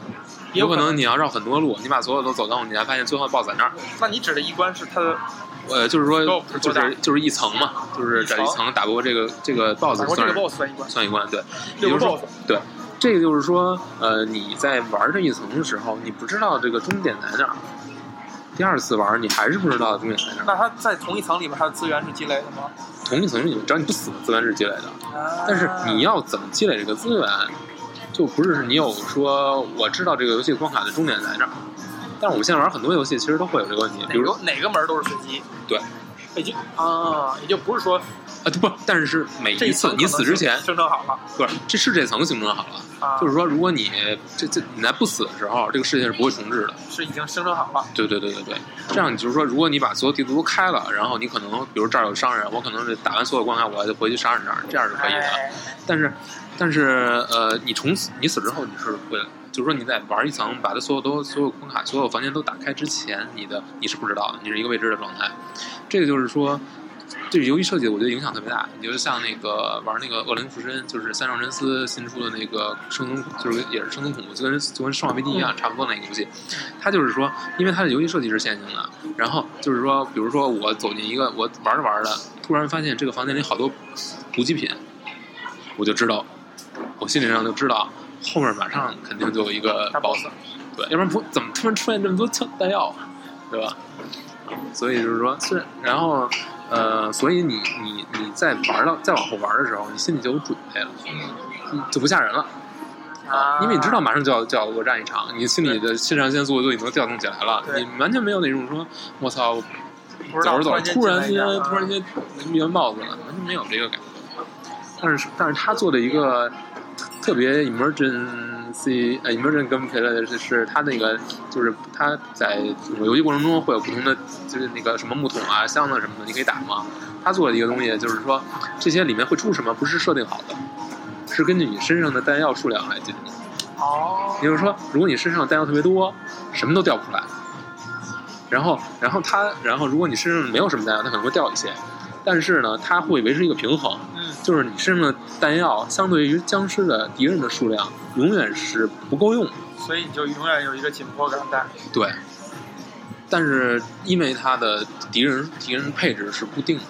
有可能你要绕很多路，你把所有都走到，你才发现最后 BOSS 在那儿。那你指的一关是它的呃，就是说就是就是一层嘛，就是这一层打不过这个这个 BOSS 算一关，算一关，对，就是说对，这个就是说，呃，你在玩这一层的时候，你不知道这个终点在哪儿。第二次玩，你还是不知道终点在哪儿。那它在同一层里面，它的资源是积累的吗？同一层里面，只要你不死，资源是积累的。但是你要怎么积累这个资源，就不是你有说我知道这个游戏关卡的终点在哪儿。但是我们现在玩很多游戏，其实都会有这个问题，比如说哪个门都是随机，对，也就啊，也就不是说啊，不，但是是每一次你死之前，生成好了不是这是这层形成好了，啊，就是说如果你这这你在不死的时候，这个世界是不会重置的。是已经生成好了。对对对对对，这样你就是说，如果你把所有地图都开了，然后你可能比如这儿有商人，我可能是打完所有关卡，我就回去杀人这样是可以的。哎，但是，但是呃，你从此你死之后，你是会，就是说你在玩一层，把它所有都所有关卡、所有房间都打开之前，你的你是不知道的，你是一个未知的状态。这个就是说，对游戏设计，我觉得影响特别大。你就像那个玩那个《恶灵附身》，就是三上真司新出的那个生存，就是也是生存恐怖，就跟就跟《生化危机》一样，差不多那个游戏。它就是说，因为它的游戏设计是线性的，然后就是说，比如说我走进一个，我玩着玩着，突然发现这个房间里好多补给品，我就知道，我心理上就知道后面马上肯定就有一个大 boss，对，要不然不怎么突然出现这么多枪弹药，对吧？所以就是说，虽然然后呃，所以你你你在玩到再往后玩的时候，你心里就有准备了，嗯就不吓人了。啊，因为你知道马上就要就要恶战一场，你心里的肾上腺素都已经调动起来了，你完全没有那种说，我操，走着走着突然间突然间灭完 BOSS 了，完全没有这个感觉。但是但是他做的一个特别 emergency 呃 emergency gameplay 的是是他那个就是他在游戏过程中会有不同的就是那个什么木桶啊箱子什么的，你可以打嘛。他做的一个东西就是说这些里面会出什么不是设定好的，是根据你身上的弹药数量来进行的。哦，也就是说，如果你身上弹药特别多，什么都掉不出来。然后，然后它，然后如果你身上没有什么弹药，它可能会掉一些。但是呢，它会维持一个平衡，嗯，就是你身上的弹药相对于僵尸的敌人的数量，永远是不够用的。所以你就永远有一个紧迫感在。对。但是因为它的敌人敌人配置是固定的，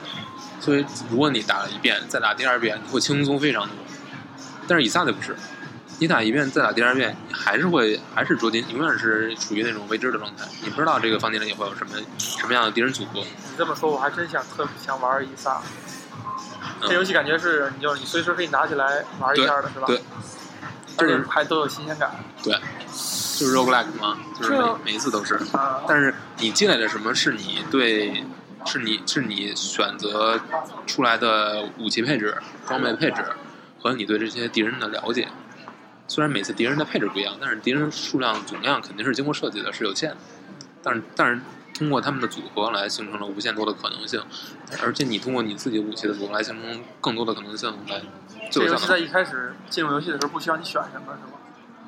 所以如果你打了一遍，再打第二遍，你会轻松非常多。但是以撒的不是，你打一遍再打第二遍，你还是会还是捉襟，永远是处于那种未知的状态，你不知道这个房间里会有什么什么样的敌人组合。你这么说，我还真想特别想玩一萨。嗯这游戏感觉是，你就是你随时可以拿起来玩一下的，是吧？对，而且还都有新鲜感。对，就是 roguelike 嘛，就是每每一次都是。啊，但是你积累的什么？是你对，是你是你选择出来的武器配置、装备配置和你对这些敌人的了解。虽然每次敌人的配置不一样，但是敌人数量总量肯定是经过设计的，是有限的。但是但是通过他们的组合来形成了无限多的可能性，而且你通过你自己武器的组合来形成更多的可能性，来这游戏最有效的在一开始进入游戏的时候不需要你选什么，是吗？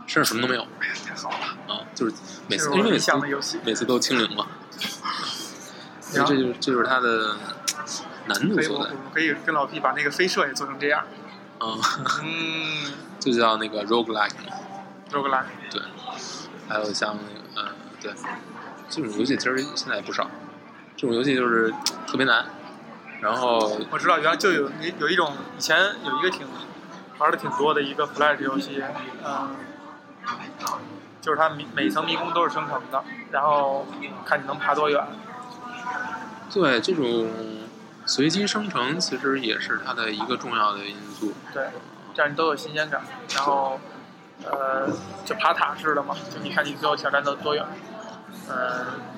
甚至什么都没有哎呀，太好了，啊，就是每次因为每次。每次都清零嘛，所以这就是这就是它的难度所在。们可以跟老 P 把那个飞射也做成这样。嗯，嗯就叫那个 roguelike 嘛，，roguelike。对，还有像那个，嗯，对，这种游戏其实现在也不少。这种游戏就是特别难，然后我知道，原来就有有一种以前有一个挺玩的挺多的一个 Flash 游戏，嗯，就是它每每层迷宫都是生成的，然后看你能爬多远。对这种随机生成其实也是它的一个重要的因素。对，这样你都有新鲜感。然后，呃，就爬塔式的嘛，就你看你最后挑战到多远。嗯，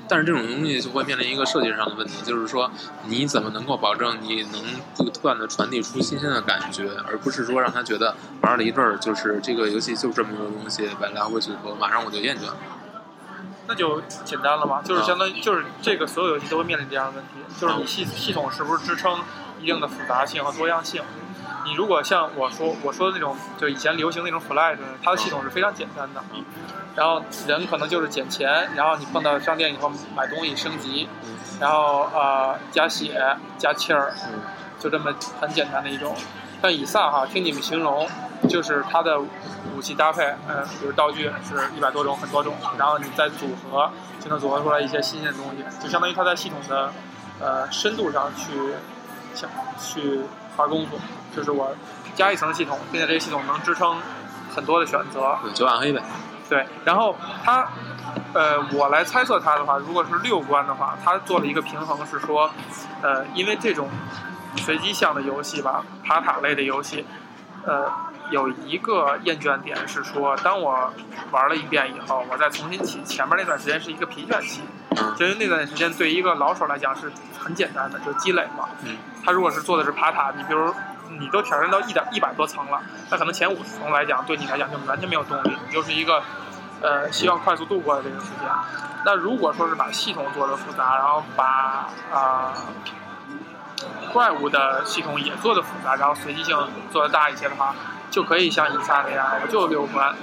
但是这种东西就会面临一个设计上的问题，就是说你怎么能够保证你能不断的传递出新鲜的感觉，而不是说让他觉得玩了一阵儿就是这个游戏就这么个东西来来回组合，马上我就厌倦了。那就简单了嘛，就是相当于就是这个所有游戏都会面临这样的问题，就是你系系统是不是支撑一定的复杂性和多样性？你如果像我说我说的那种，就以前流行那种 Flash，它的系统是非常简单的，然后人可能就是捡钱，然后你碰到商店以后买东西升级，然后呃加血加气儿，嗯就这么很简单的一种。但以撒哈，听你们形容，就是它的武器搭配，呃，比如道具是一百多种，很多种，然后你再组合，就能组合出来一些新鲜的东西，就相当于它在系统的呃深度上去想去花功夫。就是我加一层系统，并且这个系统能支撑很多的选择。对，九暗黑呗。对，然后它，呃，我来猜测它的话，如果是六关的话，它做了一个平衡，是说，呃，因为这种随机向的游戏吧，爬塔类的游戏，呃，有一个厌倦点是说，当我玩了一遍以后，我再重新起，前面那段时间是一个疲倦期，嗯因为那段时间对于一个老手来讲是很简单的，就积累嘛。嗯。他如果是做的是爬塔，你比如你都挑战到一点一百多层了，那可能前五十层来讲，对你来讲就完全没有动力，你就是一个呃希望快速度过的这个时间。那如果说是把系统做的复杂，然后把啊、怪物的系统也做的复杂，然后随机性做的大一些的话，就可以像以撒那样，我就六关，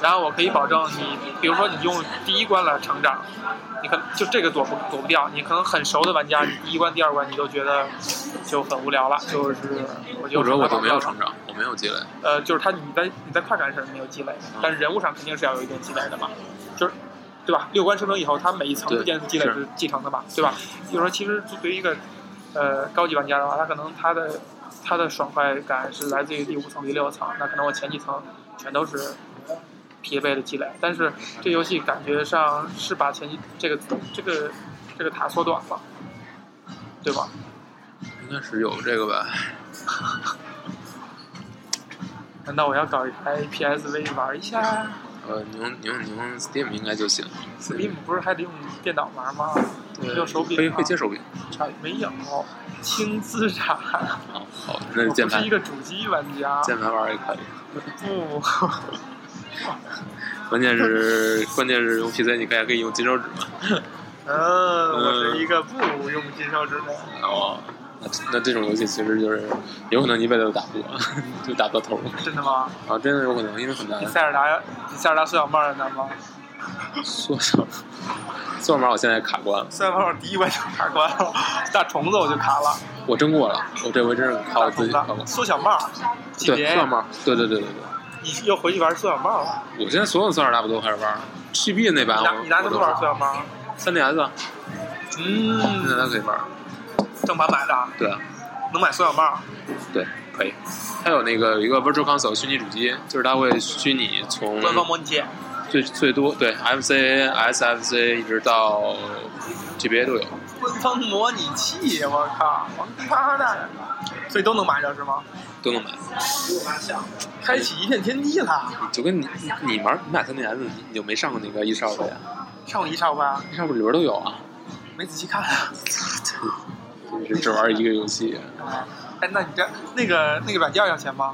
然后我可以保证你，比如说你用第一关来成长，你可能就这个躲不躲不掉，你可能很熟的玩家，你第一关、第二关你都觉得就很无聊了，就是我就或者我就没有成成长，我没有积累。呃，就是他你在你在快感上是没有积累，但是人物上肯定是要有一定积累的嘛，就是对吧？六关生成以后，他每一层之间的积累是是继承的嘛，对吧？就是说，其实对于一个呃高级玩家的话，他可能他的他的爽快感是来自于第五层、第六层，那可能我前几层全都是疲惫的积累，但是这游戏感觉上是把前几这个这个这个塔缩短了，对吧？应该是有这个吧？难道我要搞一台 PSV 玩一下呃，你用你用你用 Steam 应该就行。？Steam 不是还得用电脑玩吗？对用手柄可以吗可以接手柄。差没有，轻资产。哦，好，那键盘不是一个主机玩家。键盘玩也可以。不，关键是关键是用 PC 你可以可以用金手指嘛。嗯，我是一个不用金手指的。哦，那那这种游戏其实就是有可能一辈子都打不过，就打不到头。真的吗？啊，真的有可能，因为很难比。塞尔达比塞尔达缩小帽难吗？缩小，缩小帽我现在卡关了，塞尔达第一关就卡关了，大虫子我就卡了。我真过了，我这回真是靠自己卡过虫子。缩小帽，级对，缩小帽，对对对对对。你又回去玩缩小帽了？我现在所有塞尔达不都开始玩，GB 那版我你拿什么玩缩小帽？三 DS，现嗯，在可以玩。正版买的，对啊能买缩小帽。对，可以。它有那个有一个 Virtual Console 虚拟主机，就是它会虚拟从官方模拟器，最最多对 FC、SFC 一直到 GBA 都有。官方模拟器，我靠，王八蛋！所以都能买着是吗？都能买，开启一片天地了。就跟你你你玩你买三 DS，你你就没上过那个 eShop 呀上过一少吧？？eShop 里边都有啊，没仔细看啊。就是只玩一个游戏，哎，那你这那个那个软件要钱吗？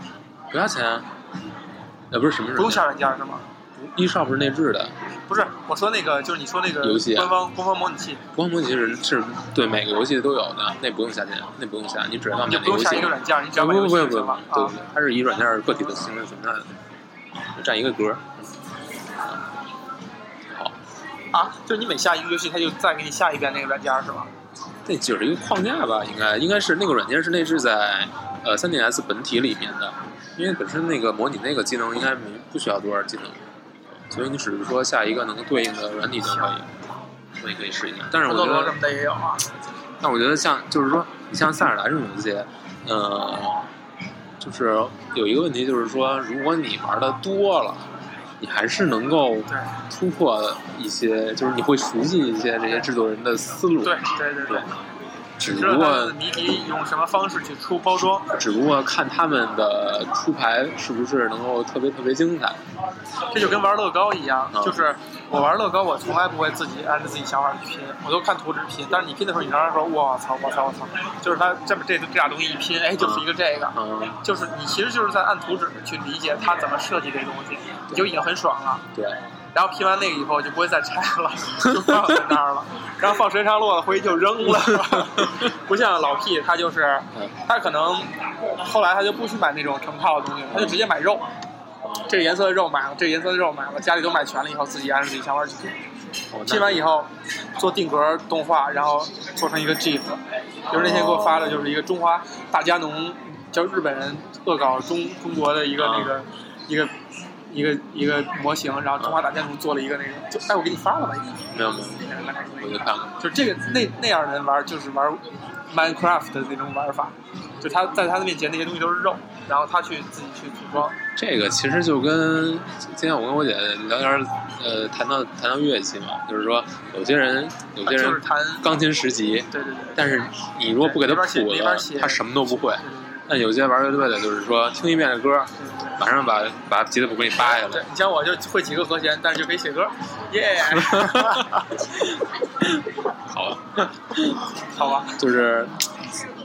不要钱啊。呃，不是什么不用下软软件是吗？，eShop 是内置的，不是，我说那个就是你说那个游戏啊官方官方模拟器，官方模拟器是是对每个游戏都有的，那不用下钱，那不用下，你只要买那游戏你不用下一个软件，你只要买游不不不不不戏就行了，啊对对。，它是以软件个体的形式存在的，占一个格。好，啊，就是你每下一个游戏，它就再给你下一遍那个软件是吗？这就是一个框架吧，应该应该是那个软件是内置在呃 3DS 本体里面的，因为本身那个模拟那个技能应该没不需要多少技能，所以你只是说下一个能对应的软体就可以，所以可以试一下。但是我觉得。但我觉得像就是说，你像塞尔达这种游戏，呃，就是有一个问题，就是说，如果你玩的多了，你还是能够突破一些，就是你会熟悉一些这些制作人的思路。对对对对，只不过他们的谜底用什么方式去出包装，只不过看他们的出牌是不是能够特别特别精彩。这就跟玩乐高一样，啊就是我玩乐高，我从来不会自己按照自己想法去拼，我都看图纸拼。但是你拼的时候，你常常说我操我操我操，就是它这么这这俩东西一拼，哎，就是一个这个，嗯，就是你其实就是在按图纸去理解它怎么设计这东西，你就已经很爽了。对，然后拼完那个以后就不会再拆了，就放在那儿了。然后放时间长落了，回去就扔了。不像老 P，他就是嗯他可能后来他就不去买那种成套的东西了，他就直接买肉。这个颜色的肉买了，这个颜色的肉买了，家里都买全了以后，自己按照自己想法去拼。哦拼完以后做定格动画，然后做成一个 GIF。就是那天给我发的，就是一个中华大家农，叫日本人恶搞中中国的一个啊那个一个一个一个模型，然后中华大建筑做了一个那个，就哎，我给你发了吧，已经。没有没有，我就看了。就是这个那那样的人玩，就是玩 Minecraft 的那种玩法，就他在他的面前那些东西都是肉，然后他去自己去组装。这个其实就跟今天我跟我姐聊天，呃，谈到谈到乐器嘛，就是说有些人有些人弹，钢琴十级，对对对，但是你如果不给他谱他什么都不会对。对但有些玩乐队的，就是说听一遍这歌，马上把把吉他谱给你扒下对，来。你像我就会几个和弦，但是就可以写歌，耶，好吧，好吧，就是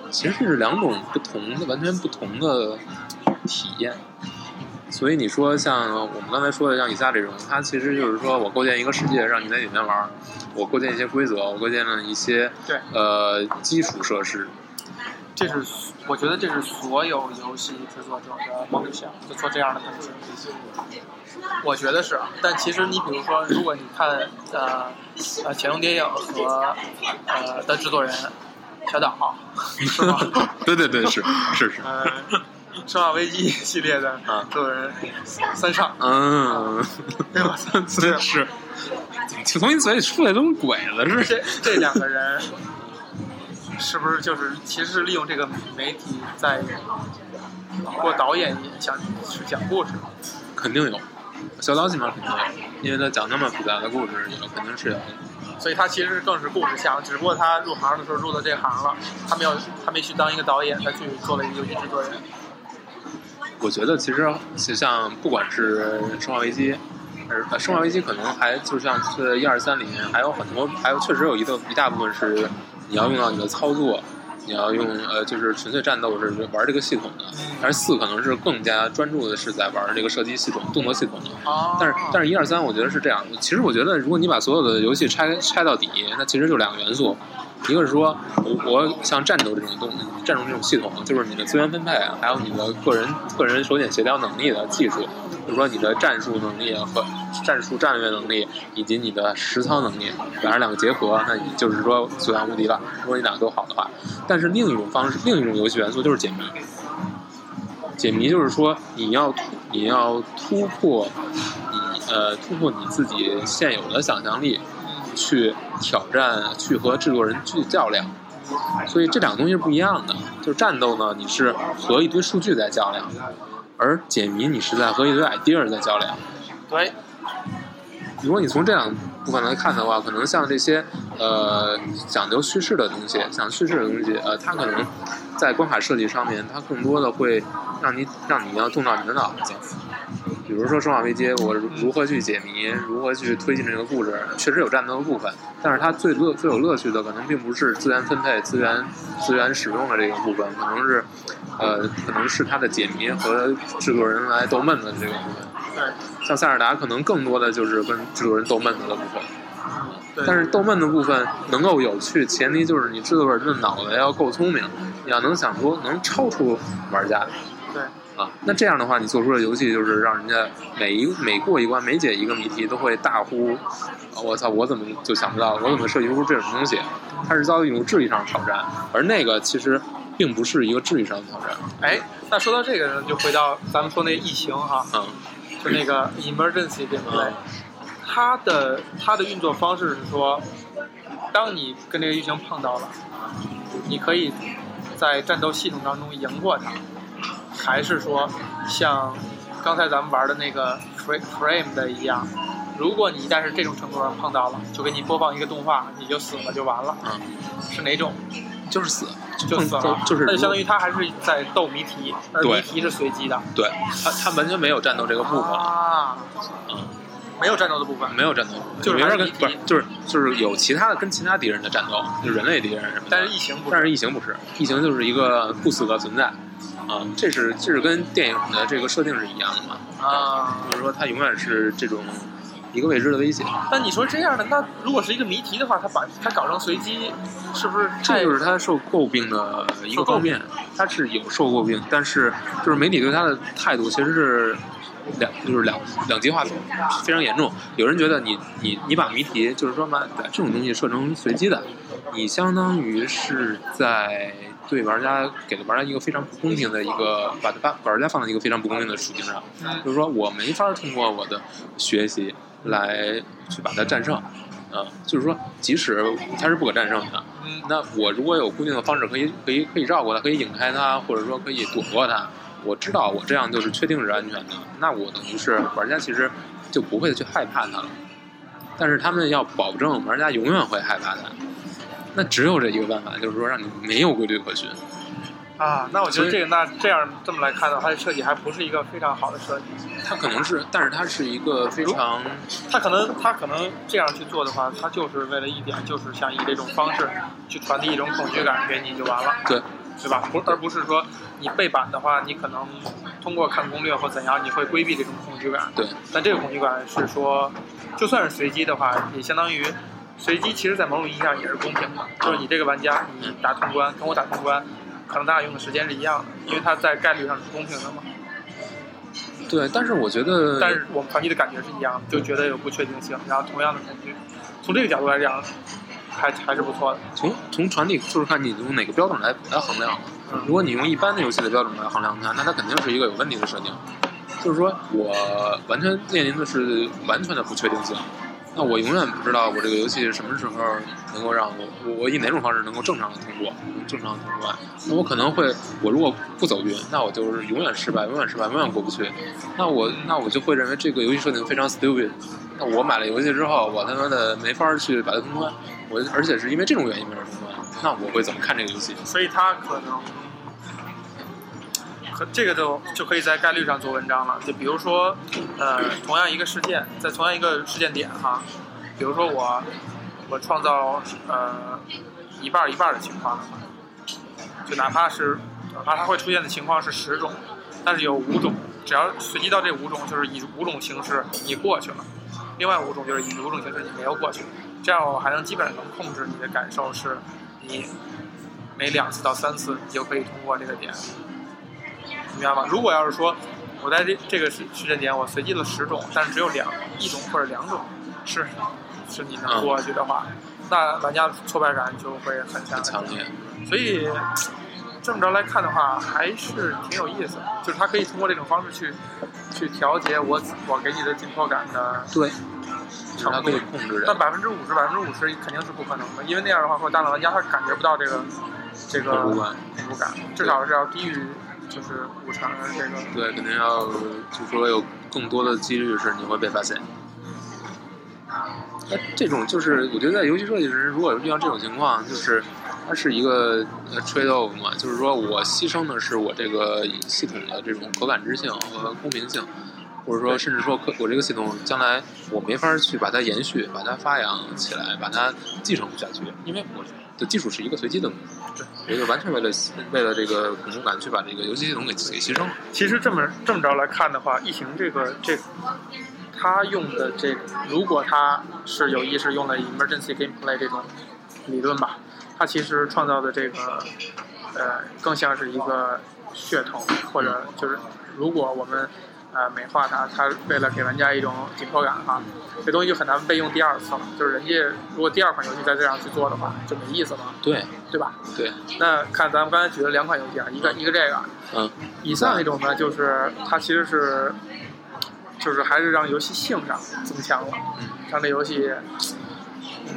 其实是两种不同的、完全不同的体验。所以你说像我们刚才说的像以下这种，它其实就是说我构建一个世界，让你在里面玩，我构建一些规则，我构建了一些对呃基础设施。这是我觉得这是所有游戏制作者的梦想，就做这样的东西。我觉得是，啊但其实你比如说，如果你看呃呃潜龙谍影和呃的制作人小岛，是吧？对对对，是是是，呃，生化危机系列的啊制作人三上，嗯，对吧？真是，从你嘴里出来都跟鬼子似的。这这两个人是不是就是其实是利用这个媒体在通过导演想去讲故事？肯定有，小岛起码肯定有，因为他讲那么复杂的故事，有肯定是有。所以他其实更是故事向，只不过他入行的时候入到这行了，他没有他没去当一个导演，他去做了一个游戏制作人。我觉得其实就像不管是《生化危机》，呃，《生化危机》可能还就像是一二三里面还有很多，还有确实有一个一大部分是你要用到你的操作，你要用呃就是纯粹战斗是玩这个系统的，但是四可能是更加专注的是在玩这个射击系统、动作系统的。啊但是但是一二三，我觉得是这样。其实我觉得，如果你把所有的游戏拆拆到底，那其实就两个元素，一个是说我像战斗这种东战斗这种系统，就是你的资源分配，还有你的个人个人手点协调能力的技术，比如说你的战术能力和战术战略能力，以及你的实操能力，反正两个结合，那你就是说所向无敌了。如果你两个都好的话，但是另一种方式，另一种游戏元素就是解谜。解谜就是说，你要突你要突破你呃突破你自己现有的想象力，去挑战，去和制作人去较量。所以这两个东西是不一样的。就是战斗呢，你是和一堆数据在较量，而解谜你是在和一堆 idea 在较量。对，如果你从这两部分来看的话，可能像这些呃讲究叙事的东西，讲叙事的东西，呃，它可能在关卡设计上面，它更多的会让你让你要动到你的脑子。比如说《生化危机》，我如何去解谜，如何去推进这个故事，确实有战斗的部分，但是它最乐最有乐趣的，可能并不是资源分配、资源资源使用的这个部分，可能是呃，可能是它的解谜和制作人来逗闷的这个部分。对，像塞尔达可能更多的就是跟制作人逗闷子的部分，对，但是逗闷的部分能够有趣，前提就是你制作人的脑袋要够聪明，你要能想出能超出玩家对，啊。那这样的话，你做出的游戏就是让人家每一每过一关、每解一个谜题都会大呼：“啊我操！我怎么就想不到？我怎么设计出这种东西？”它是遭遇一种智力上的挑战，而那个其实并不是一个智力上的挑战。哎，那说到这个呢，就回到咱们说那个异形哈，嗯就那个 emergency 对不对？嗯它的它的运作方式是说，当你跟这个异形碰到了，你可以在战斗系统当中赢过它，还是说像刚才咱们玩的那个 frame 的一样，如果你一旦是这种程度上碰到了，就给你播放一个动画，你就死了就完了，嗯，是哪种？就是死，就死了，就就是那就相当于他还是在斗谜题，而对。谜题是随机的。对。他他完全没有战斗这个部分。啊，嗯，没有战斗的部分，没有战斗，就是没法跟不是就是就是有其他的跟其他敌人的战斗，就是人类敌人什么的。但是异形不是但是，是异形不是，异形就是一个不死的存在，啊，这是这是跟电影的这个设定是一样的嘛？啊。就是说它永远是这种一个未知的危险，但你说这样的，那如果是一个谜题的话，他把它搞成随机，是不是这就是它受诟病的一个方面。它是有受诟病，但是就是媒体对它的态度其实是两就是两两极化非常严重。有人觉得你你你把谜题就是说把把这种东西设成随机的，你相当于是在对玩家给了玩家一个非常不公平的一个把把把玩家放在一个非常不公平的处境上，就是说我没法通过我的学习来去把它战胜。啊，就是说，即使它是不可战胜的，那我如果有固定的方式可以可以可以绕过它，可以引开它，或者说可以躲过它，我知道我这样就是确定是安全的，那我等于是玩家其实就不会去害怕它了。但是他们要保证玩家永远会害怕它，那只有这一个办法，就是说让你没有规律可循。啊，那我觉得这个那这样这么来看的话，它的设计还不是一个非常好的设计。它可能是，但是它是一个非常，它可能它可能这样去做的话，它就是为了一点，就是想以这种方式去传递一种恐惧感给你就完了。对，对吧？不，而不是说你背板的话，你可能通过看攻略或怎样，你会规避这种恐惧感。对，但这个恐惧感是说，就算是随机的话，也相当于随机，其实在某种意义上也是公平的。就是你这个玩家，你打通关跟我打通关。可能大家用的时间是一样的，因为它在概率上是公平的嘛。对，但是我觉得，但是我们传递的感觉是一样的，就觉得有不确定性，然后同样的恐惧。从这个角度来讲，还还是不错的。从从传递就是看你用哪个标准来来衡量。如果你用一般的游戏的标准来衡量它，那它肯定是一个有问题的设定。就是说我完全面临的是完全的不确定性。那我永远不知道我这个游戏什么时候能够让我我以哪种方式能够正常的通过，正常通关。那我可能会，我如果不走运，那我就是永远失败，永远失败，永远过不去。那我那我就会认为这个游戏设定非常 stupid。那我买了游戏之后，我他妈的没法去把它通关，我而且是因为这种原因没法通关，那我会怎么看这个游戏？所以它可能。可这个就就可以在概率上做文章了。就比如说，呃，同样一个事件，在同样一个事件点哈，比如说我我创造呃一半一半的情况，就哪怕是哪怕它会出现的情况是十种，但是有五种，只要随机到这五种，就是以五种形式你过去了，另外五种就是以五种形式你没有过去，这样我还能基本上能控制你的感受是，你每两次到三次你就可以通过这个点。明白吗？如果要是说，我在这这个时时间点我随机了十种，但是只有两一种或者两种是是你能过去的话，那玩家挫败感就会很强烈。所以这么着来看的话，还是挺有意思。就是它可以通过这种方式去去调节我我给你的紧迫感的对，他可以控制。但百分之五十百分之五十肯定是不可能的，因为那样的话，或者大脑玩家他感觉不到这个这个恐怖感，至少是要低于。就是五成这个，对，肯定要，就说有更多的几率是你会被发现。那这种就是，我觉得在游戏设计时，如果遇到这种情况，就是它是一个 trade off 嘛，就是说我牺牲的是我这个系统的这种可感知性和公平性，或者说甚至说可我这个系统将来我没法去把它延续、把它发扬起来、把它继承下去，因为我。的技术是一个随机的，对，我就完全为了为了这个恐怖感去把这个游戏系统给给牺牲了。其实这么这么着来看的话，异形这个这，他用的这，如果他是有意识用了 emergency gameplay 这种理论吧，他其实创造的这个呃，更像是一个噱头，或者就是如果我们。呃，美化它，它为了给玩家一种紧迫感哈，这东西就很难被用第二次了。就是人家如果第二款游戏再这样去做的话，就没意思了。对，对吧？对。那看咱们刚才举了两款游戏啊，一个一个这个，嗯，以上一种呢，就是它其实是，就是还是让游戏性上增强了，让这游戏，嗯，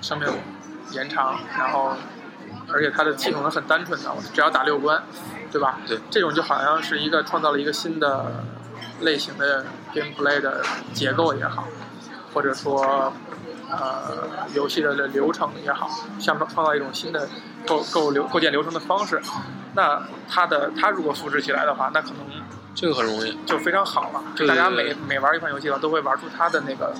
生命延长，然后，而且它的系统是很单纯的，只要打六关。对吧？对，这种就好像是一个创造了一个新的类型的 gameplay 的结构也好，或者说呃游戏的流程也好，像创造一种新的构构流构建流程的方式。那它的它如果复制起来的话，那可能这个很容易，就非常好了。就大家每每玩一款游戏的话，都会玩出它的那个。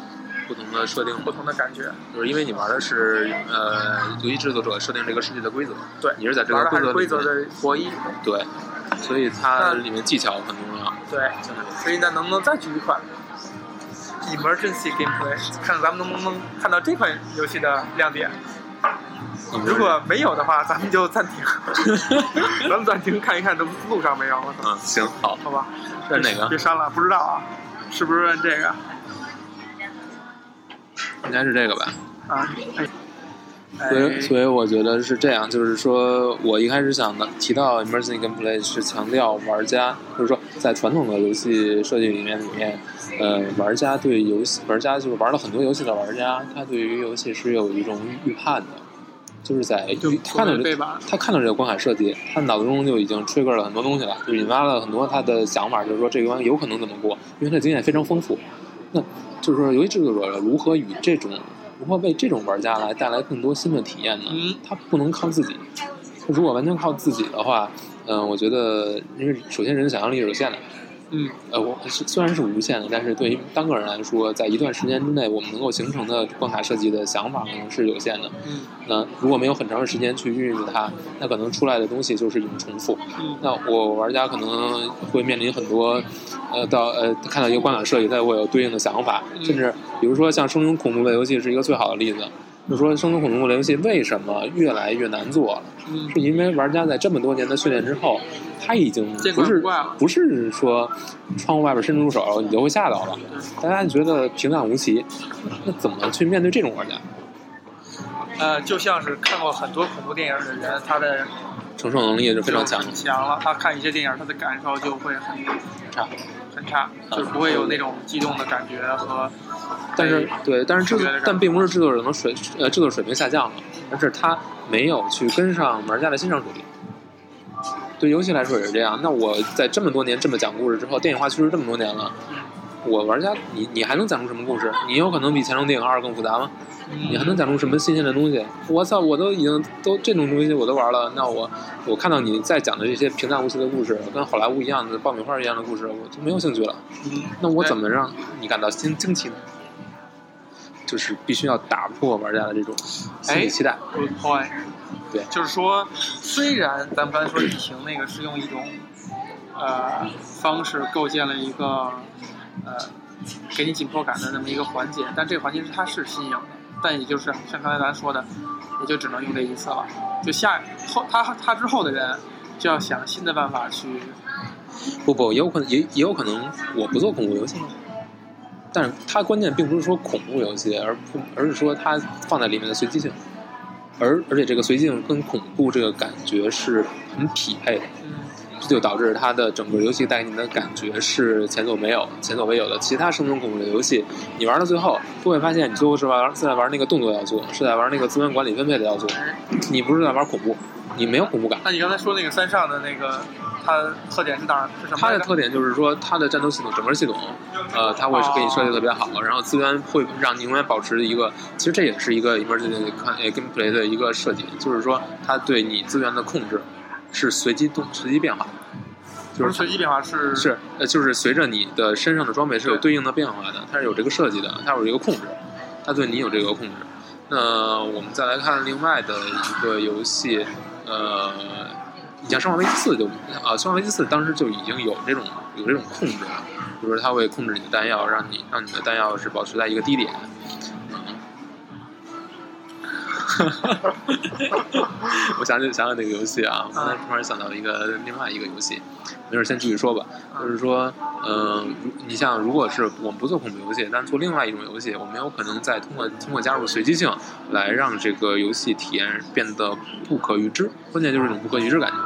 不同的设定，不同的感觉，就是因为你玩的是呃游戏制作者设定这个世界的规则，对，你是在这个规则的博弈，对，所以它里面技巧很重要，对，所以那能不能再举一款？Emergency Gameplay，看看咱们能不能看到这款游戏的亮点？如果没有的话，咱们就暂停，咱们暂停看一看这路上没有，嗯行好，好吧？是哪个？别删了，不知道啊，是不是这个应该是这个吧。啊？哎所以，哎所以我觉得是这样，就是说我一开始想的提到 emerging gameplay 是强调玩家，就是说在传统的游戏设计里面里面，呃，玩家对游戏玩家就是玩了很多游戏的玩家，他对于游戏是有一种预判的，就是在看到这他看到这个关卡设计，他脑子中就已经 trigger 了很多东西了，就引发了很多他的想法，就是说这个关有可能怎么过，因为他的经验非常丰富。那就是说，游戏制作者如何与这种如何为这种玩家来带来更多新的体验呢？嗯他不能靠自己。如果完全靠自己的话，嗯、我觉得因为首先人的想象力是有限的，嗯呃，我是虽然是无限的，但是对于单个人来说，在一段时间之内，我们能够形成的关卡设计的想法可能是有限的。嗯那如果没有很长的时间去孕育它，那可能出来的东西就是一种重复。嗯那我玩家可能会面临很多，呃，到呃看到一个关卡设计，它会有对应的想法，嗯甚至比如说像生存恐怖类游戏是一个最好的例子。就说，生存恐怖类游戏为什么越来越难做了？嗯是因为玩家在这么多年的训练之后，他已经不是不是说窗户外边伸出手你就会吓到了，大家觉得平淡无奇。那怎么去面对这种玩家？呃，就像是看过很多恐怖电影的人，他的承受能力也是非常强的。强了。他看一些电影，他的感受就会很差，很差，就是不会有那种激动的感觉和。但是对，但是制作但并不是制作人的水呃制作水平下降了，而是他没有去跟上玩家的欣赏水平。对游戏来说也是这样。那我在这么多年这么讲故事之后，电影化趋势这么多年了，我玩家你你还能讲出什么故事？你有可能比《前程电影二》更复杂吗？你还能讲出什么新鲜的东西？我操，我都已经都这种东西我都玩了，那我我看到你在讲的这些平淡无奇的故事，跟好莱坞一样的爆米花一样的故事，我就没有兴趣了。嗯，那我怎么让你感到惊惊奇呢？就是必须要打破玩家的这种心理期待。Good point。对就是说，虽然咱们刚才说疫情那个是用一种呃方式构建了一个呃给你紧迫感的那么一个环节，但这个环节是它是新颖的，但也就是像刚才咱说的，也就只能用这一次了。就下后他他之后的人就要想新的办法去不不，也有可能也也有可能我不做恐怖游戏，但是它关键并不是说恐怖游戏，而不而是说它放在里面的随机性，而而且这个随机性跟恐怖这个感觉是很匹配的。嗯这就导致它的整个游戏带给你的感觉是前所未有、前所未有的。其他生存恐怖的游戏，你玩到最后都会发现，你最后是玩是在玩那个动作要素，是在玩那个资源管理分配的要素，你不是在玩恐怖，你没有恐怖感。那你刚才说那个三上的那个，它特点是哪儿？是什么？它的特点就是说，它的战斗系统整个系统，呃，它会是给你设计特别好，然后资源会让你永远保持一个，其实这也是一个 emergent 看呃 gameplay 的一个设计，就是说它对你资源的控制是随机动随机变化的，就不是是随机变化，是是，呃，就是随着你的身上的装备是有对应的变化的，它是有这个设计的，它有一个控制，它对你有这个控制。那我们再来看另外的一个游戏，呃，你像《生化危机四》就啊，《生化危机四》当时就已经有这种有这种控制了，比如说它会控制你的弹药，让你让你的弹药是保持在一个低点。我想起想想那个游戏啊，我刚才突然想到一个另外一个游戏，没事，先继续说吧。就是说，嗯、如你像如果是我们不做恐怖游戏，但做另外一种游戏，我们有可能再通过通过加入随机性来让这个游戏体验变得不可预知。关键就是一种不可预知感觉。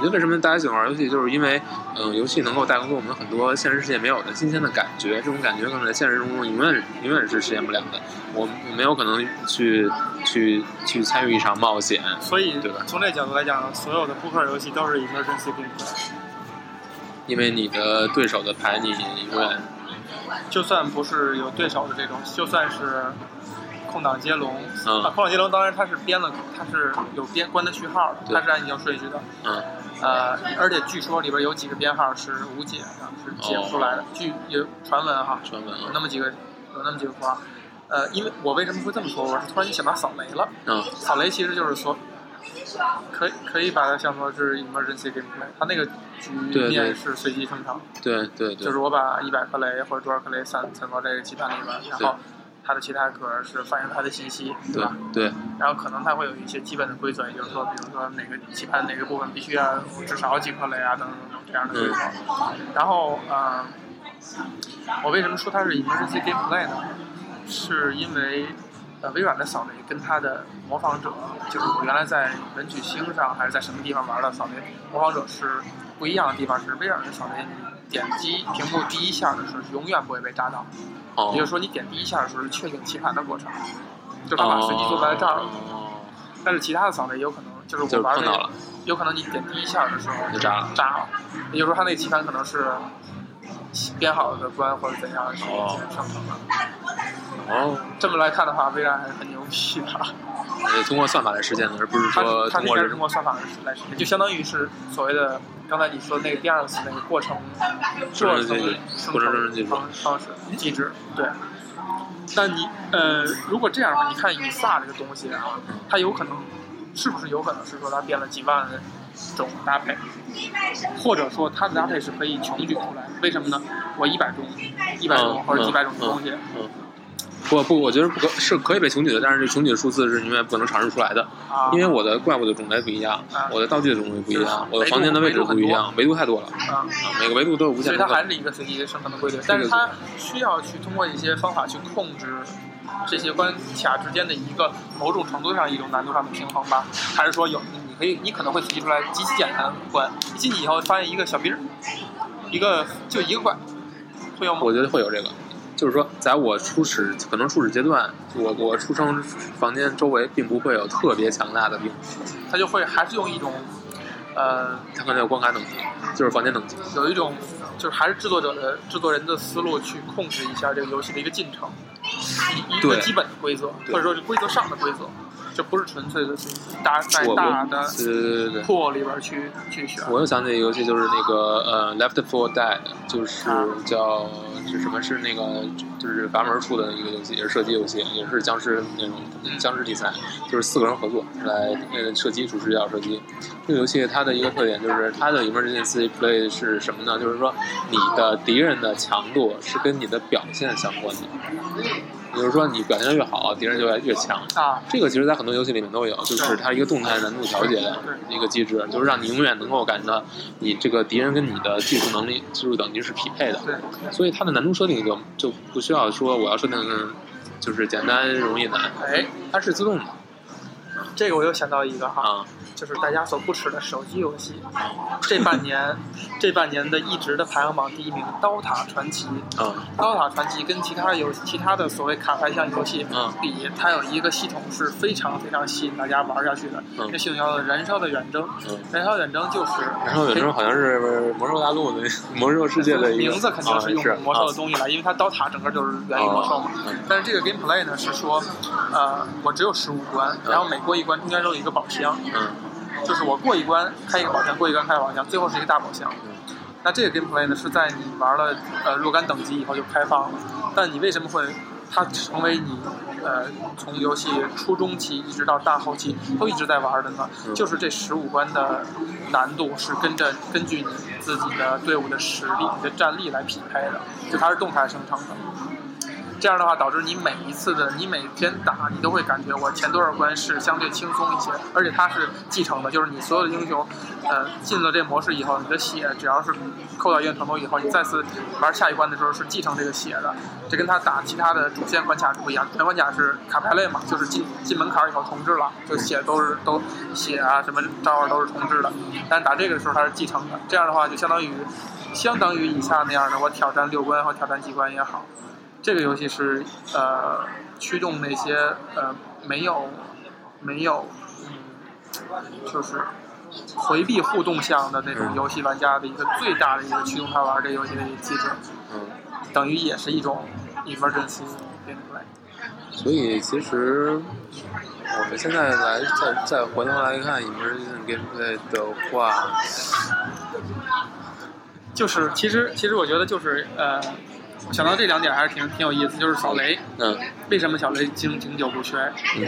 我觉得为什么大家喜欢玩游戏，就是因为，嗯、游戏能够带给我们很多现实世界没有的新鲜的感觉。这种感觉可能在现实中永远永远是实现不了的。我我没有可能去去去参与一场冒险，所以对吧从这角度来讲，所有的扑克游戏都是 emergency gameplay。因为你的对手的牌你永远。就算不是有对手的这种，就算是空档接龙，嗯。啊，空档接龙当然它是编了，它是有编关的序号的，对它是按照顺序的，嗯。呃，而且据说里边有几个编号是无解的，是解不出来的，据有传闻哈，传闻啊有那么几个，有那么几个符号，呃，因为我为什么会这么说？我是突然想到扫雷了，嗯扫雷其实就是说，可以可以把它想作是 emergency gameplay，它那个局面是随机生成。对对对，就是我把一百颗雷或者多少颗雷散散到这个棋盘里边，然后它的其他格是反映它的信息，对吧？对，然后可能它会有一些基本的规则，也就是说，比如说哪个棋盘哪个部分必须要至少几颗雷啊，等等等等这样的规则。然后，呃，我为什么说它是 emergency gameplay 呢？是因为呃，微软的扫雷跟它的模仿者，就是我原来在文曲星上还是在什么地方玩的扫雷模仿者是不一样的地方，是微软的扫雷，你点击屏幕第一下的时候是永远不会被炸到，哦也就是说你点第一下的时候是确定棋盘的过程，就是它把随机做在这儿了。哦但是其他的扫雷有可能就是我玩那个有可能你点第一下的时候就炸了炸了，也就是说它那个棋盘可能是编好的关或者怎样是哦生成的。哦，这么来看的话，微软还是很牛逼的。呃通过算法来实现的，而不是说是它是应该是通过人通过算法来实现，就相当于是所谓的刚才你说那个第二次那个过程生过程生过程生成机制方方式机制对。但你呃，如果这样的话，你看以撒这个东西啊，它有可能是不是有可能是说它变了几万种搭配，或者说它的搭配是可以穷举出来？为什么呢？我一百种、一百种嗯或者几百种的东西，嗯，不不，我觉得不可是可以被穷举的，但是这穷举的数字是永远不可能尝试出来的，啊，因为我的怪物的种类不一样啊，我的道具的种类不一样，我的房间的位置不一样，维度太多了，啊。啊每个维度都有无限的可能。以它还是一个随机生成的规律，但是它需要去通过一些方法去控制这些关卡之间的一个某种程度上一种难度上的平衡吧？还是说有你可以你可能会提出来极其简单的关，一进去以后发现一个小兵儿，一个就一个怪，会有吗？我觉得会有这个，就是说，在我初始可能初始阶段，我我出生房间周围并不会有特别强大的兵，它就会还是用一种呃它可能有关卡等级，就是房间等级。有一种就是还是制作者的制作人的思路去控制一下这个游戏的一个进程，一一个基本的规则，或者说是规则上的规则，这不是纯粹的去大在大的对对对对对。库里边去去选。我又想起一个游戏，就是那个呃《Left for Dead》，就是啊叫是什么？是那个就是阀门出的一个游戏，也是射击游戏，也是僵尸那种僵尸题材，就是四个人合作来那个射击，主视角射击。这个游戏它的一个特点就是它的 emergency play 是什么呢？就是说你的敌人的强度是跟你的表现相关的，也就是说你表现的越好，敌人就越越强。啊，这个其实，在很多游戏里面都有，就是它一个动态难度调节的一个机制，就是让你永远能够感觉到你这个敌人跟你的技术能力、技术等级是匹配的。对，所以它的难度设定就就不需要说我要设定就是简单、容易、难，哎，它是自动的这个我又想到一个哈，啊。就是大家所不耻的手机游戏。这半年，这半年的一直的排行榜第一名，《刀塔传奇》。啊《刀塔传奇》跟其他游其他的所谓卡牌像游戏嗯比，它有一个系统是非常非常吸引大家玩下去的。嗯这系统叫做《燃烧的远征》。嗯。燃烧远征就是，然后有时候好像是魔兽大陆的 魔兽世界的一个名字肯定是用魔兽的东西来，因为它刀塔整个就是源于魔兽嘛。嗯但是这个 gameplay 呢是说，呃，我只有十五关，然后每过一关中间都有一个宝箱，嗯就是我过一关开一个宝箱，过一关开一个宝箱，最后是一个大宝箱。那这个 gameplay 呢是在你玩了呃若干等级以后就开放了，但你为什么会它成为你呃从游戏初中期一直到大后期都一直在玩的呢？嗯就是这十五关的难度是跟着根据你自己的队伍的实力、你的战力来匹配的，就它是动态生成的。这样的话，导致你每一次的你每天打，你都会感觉我前多少关是相对轻松一些，而且它是继承的，就是你所有的英雄，呃，进了这模式以后，你的血只要是扣到一定程度以后，你再次玩下一关的时候是继承这个血的，这跟他打其他的主线关卡是不一样。主线关卡是卡牌类嘛，就是进进门槛以后重置了，就血都是都血啊什么招啊都是重置的，但打这个时候它是继承的，这样的话就相当于相当于以下那样的，我挑战六关或挑战几关也好。这个游戏是呃驱动那些呃没有没有嗯就是回避互动项的那种游戏玩家的一个最大的一个驱动他玩这个游戏的一个机制，嗯。等于也是一种 emergency gameplay。所以其实我们现在来再再回头来看 emergent gameplay 的话，就是其实其实我觉得就是呃想到这两点还是挺挺有意思，就是扫雷，嗯为什么小雷经经久不衰？嗯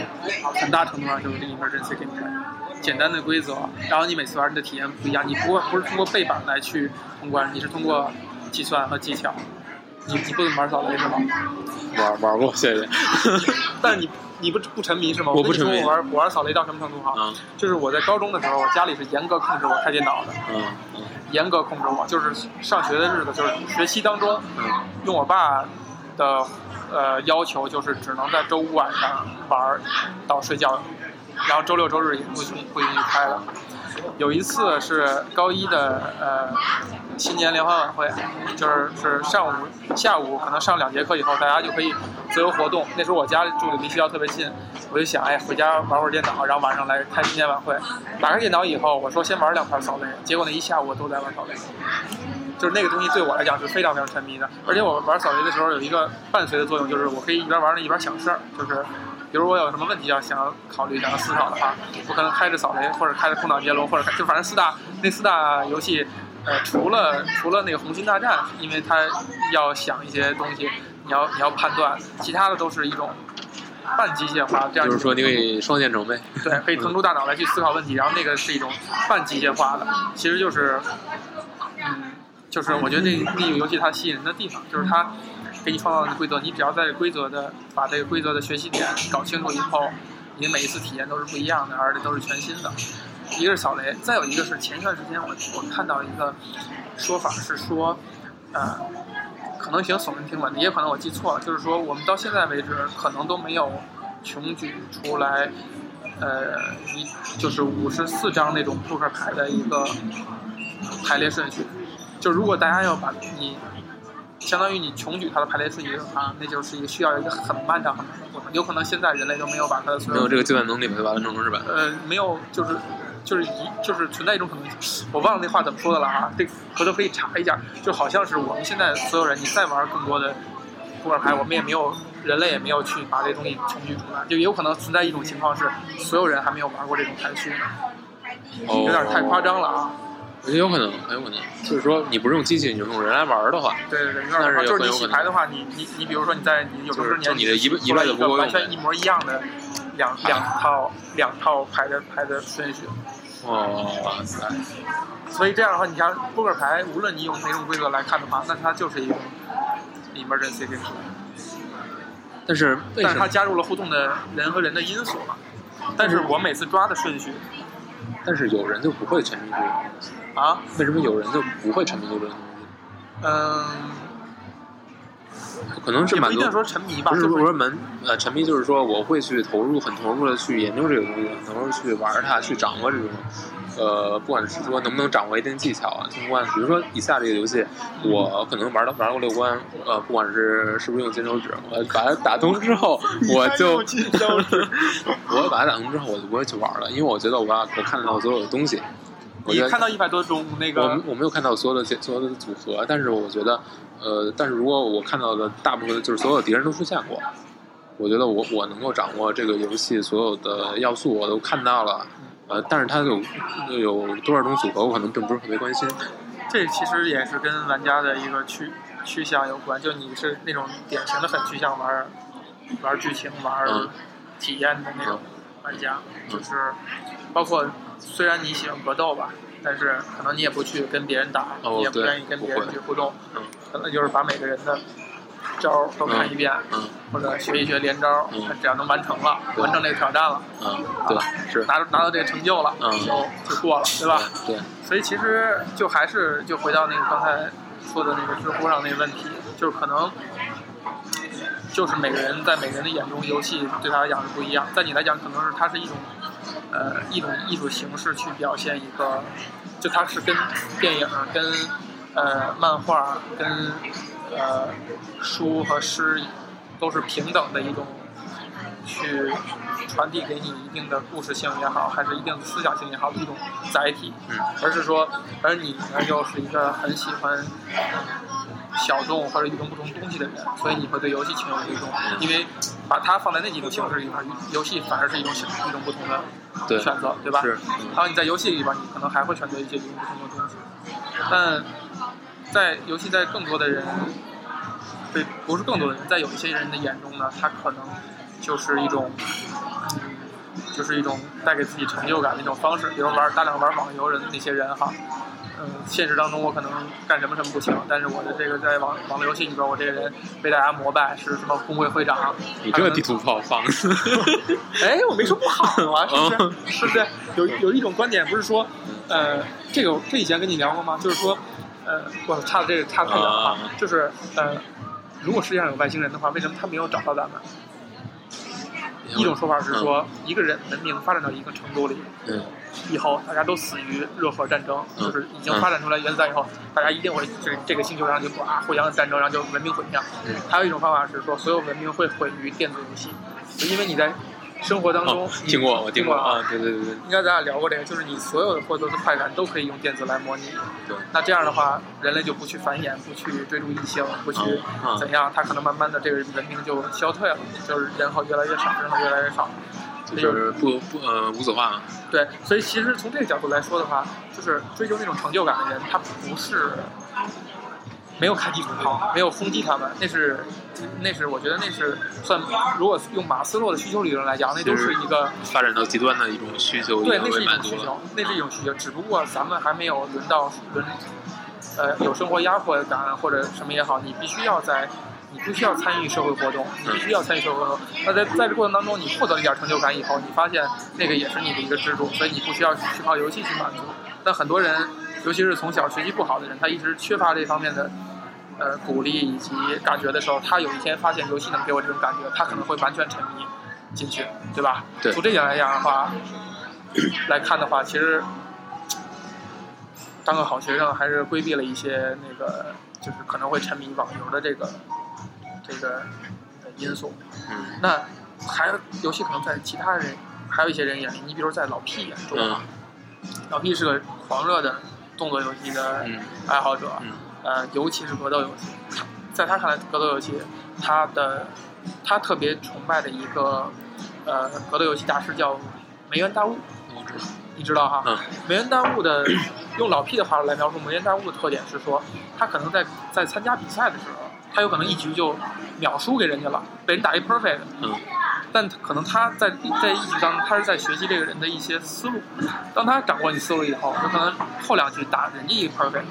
很大程度上就是这个 emergency gameplay，简单的规则，然后你每次玩你的体验不一样，你不不是通过背板来去通关，你是通过计算和技巧。你你不怎么玩扫雷是吗？玩玩过，谢谢。但是你你不不沉迷是吗？我不沉迷我玩我玩扫雷到什么程度哈？嗯就是我在高中的时候，我家里是严格控制我开电脑的，嗯嗯严格控制我，就是上学的日子，就是学习当中，嗯用我爸的呃要求，就是只能在周五晚上玩到睡觉，然后周六周日也不允不允许开了。有一次是高一的呃新年联欢晚会，就是是上午下午可能上两节课以后，大家就可以自由活动。那时候我家住的离学校特别近，我就想哎回家玩会儿电脑，然后晚上来开新年晚会。打开电脑以后，我说先玩两盘扫雷，结果那一下午都在玩扫雷。就是那个东西对我来讲是非常非常沉迷的，而且我玩扫雷的时候有一个伴随的作用，就是我可以一边玩着一边想事儿，就是比如我有什么问题要想要考虑、想要思考的话，我可能开着扫雷或者开着空岛接龙，或者开就反正四大那四大游戏，呃，除了除了那个红心大战，因为它要想一些东西，你要你要判断，其他的都是一种半机械化，这样就是说你可以双线程呗。对，可以腾出大脑来去思考问题，然后那个是一种半机械化的，其实就是，嗯，就是我觉得那那个游戏它吸引人的地方，就是它给你创造的规则，你只要在规则的把这个规则的学习点搞清楚以后，你每一次体验都是不一样的，而且都是全新的。一个是扫雷，再有一个是前一段时间我我看到一个说法是说，呃，可能挺耸人听闻的，也可能我记错了，就是说我们到现在为止可能都没有穷举出来，呃，一就是五十四张那种扑克牌的一个排列顺序。就如果大家要把你相当于你穷举它的排列顺序的话，那就是一个需要一个很漫长很长的过程。有可能现在人类都没有把它的所有没有这个计算能力把它完成是吧？呃，没有，就是就是一就是存在一种可能性，我忘了那话怎么说的了啊，这回头可以查一下，就好像是我们现在所有人，你再玩更多的扑克牌，我们也没有人类也没有去把这东西穷举出来，就有可能存在一种情况是，所有人还没有玩过这种排序呢，哦，有点太夸张了啊。也有可能，很有可能。就是说，你不是用机器，你就用人来玩的话，对对对，但是就是你洗牌的话，你你你比如说你在你有生之年，就你的一辈出来一辈子一个完不够用全一模一样的两两套两套牌的牌的顺序。哦，哇塞，所以这样的话，你像扑克牌，无论你用哪种规则来看的话，那它就是一种 emergency game，但是但是它？加入了互动的人和人的因素嘛。但是我每次抓的顺序但是有人就不会沉迷这个东西，啊，为什么有人就不会沉迷这个东西？嗯，可能是满足也不一定说沉迷吧，不是就是我说门呃沉迷，就是说我会去投入很投入的去研究这个东西，很投入去玩它，去掌握这种呃，不管是说能不能掌握一定技巧啊、通关。比如说以下这个游戏，我可能玩到玩过六关，呃，不管是是不是用金手指，我把它打通之后，我就 我把它打通之后，我就不会去玩了，因为我觉得我要我看到所有的东西，我你觉得看到一百多种那个，我我没有看到所有的所有的组合，但是我觉得，呃，但是如果我看到的大部分就是所有的敌人都出现过，我觉得我我能够掌握这个游戏所有的要素，我都看到了，呃，但是它有有多少种组合，我可能并不是特别关心。这其实也是跟玩家的一个趋趋向有关。就你是那种典型的很趋向玩玩剧情、玩嗯体验的那种玩家，嗯就是包括虽然你喜欢格斗吧，但是可能你也不去跟别人打，哦你也不愿意跟别人去互动，嗯可能就是把每个人的招儿都看一遍，嗯或者学一学连招，嗯只要能完成了，完成这个挑战了，嗯，对，是，拿拿到这个成就了，嗯就就过了，对吧？对，所以其实就还是就回到那个刚才说的那个知乎上那个问题，就是可能就是每个人在每个人的眼中，游戏对他来讲是不一样，在你来讲可能是它是一种呃一种艺术形式去表现一个，就它是跟电影、跟呃漫画、跟呃书和诗都是平等的一种去传递给你一定的故事性也好，还是一定的思想性也好的一种载体，嗯。而是说，而你呢又是一个很喜欢小众或者与众不同东西的人，所以你会对游戏情有独钟，因为把它放在那几种形式里面，游戏反而是一种一种不同的，选择，对吧？是，然后你在游戏里边，你可能还会选择一些与众不同的东西，但在游戏在更多的人，对，不是更多的人，在有一些人的眼中呢，他可能就是一种，嗯，就是一种带给自己成就感的一种方式。比如玩大量玩网游人那些人哈，嗯，现实当中我可能干什么什么不行，但是我的这个在网网络游戏里边，我这个人被大家膜拜，是什么工会会长。你这个地图炮放的，哎，我没说不好啊，是不是？是不是？有有一种观点不是说，呃，这个这以前跟你聊过吗？就是说，呃，我差的这个差太远了啊，就是呃，如果世界上有外星人的话，为什么他没有找到咱们？一种说法是说，一个人文明发展到一个程度里，嗯，以后大家都死于热核战争，嗯就是已经发展出来原子弹以后，大家一定会这这个星球上就啊互相战争，然后就文明毁灭。嗯。还有一种方法是说，所有文明会毁于电子游戏，就因为你在生活当中听过我听过啊。啊，对对对对应该咱俩聊过这个，就是你所有的获得的快感都可以用电子来模拟。对，那这样的话，人类就不去繁衍，不去追逐异性，不去啊怎样，他可能慢慢的这个文明就消退了，就是人口越来越少，人口越来越少。就是不不呃无所话嘛，对，所以其实从这个角度来说的话，就是追求那种成就感的人，他不是没有开地图炮，没有轰击他们，那是那是我觉得那是算，如果用马斯洛的需求理论来讲，那都是一个发展到极端的一种需求对，那是。一种需求，那是一种需求，只不过咱们还没有轮到轮，呃，有生活压迫感或者什么也好，你必须要在，你必须要参与社会活动，你必须要参与社会活动。那在在这过程当中，你获得了一点成就感以后，你发现那个也是你的一个支柱，所以你不需要去靠游戏去满足。但很多人，尤其是从小学习不好的人，他一直缺乏这方面的。呃，鼓励以及感觉的时候，他有一天发现游戏能给我这种感觉，他可能会完全沉迷进去，对吧？对。从这点来讲的话，来看的话，其实当个好学生还是规避了一些那个，就是可能会沉迷网游的这个这个呃因素。嗯。那还有游戏可能在其他人还有一些人眼里，你比如在老 P 眼中，嗯。老 P 是个狂热的动作游戏的嗯。爱好者，嗯呃，尤其是格斗游戏，在他看来，格斗游戏他的他特别崇拜的一个呃格斗游戏大师叫梅原大悟，我知道，你知道哈？嗯梅原大悟的用老 P 的话来描述梅原大悟的特点是说，他可能在在参加比赛的时候，他有可能一局就秒输给人家了，被人打一 perfect，嗯但可能他在在一局当中，他是在学习这个人的一些思路。当他掌握你思路以后，有可能后两局打人家一 perfect。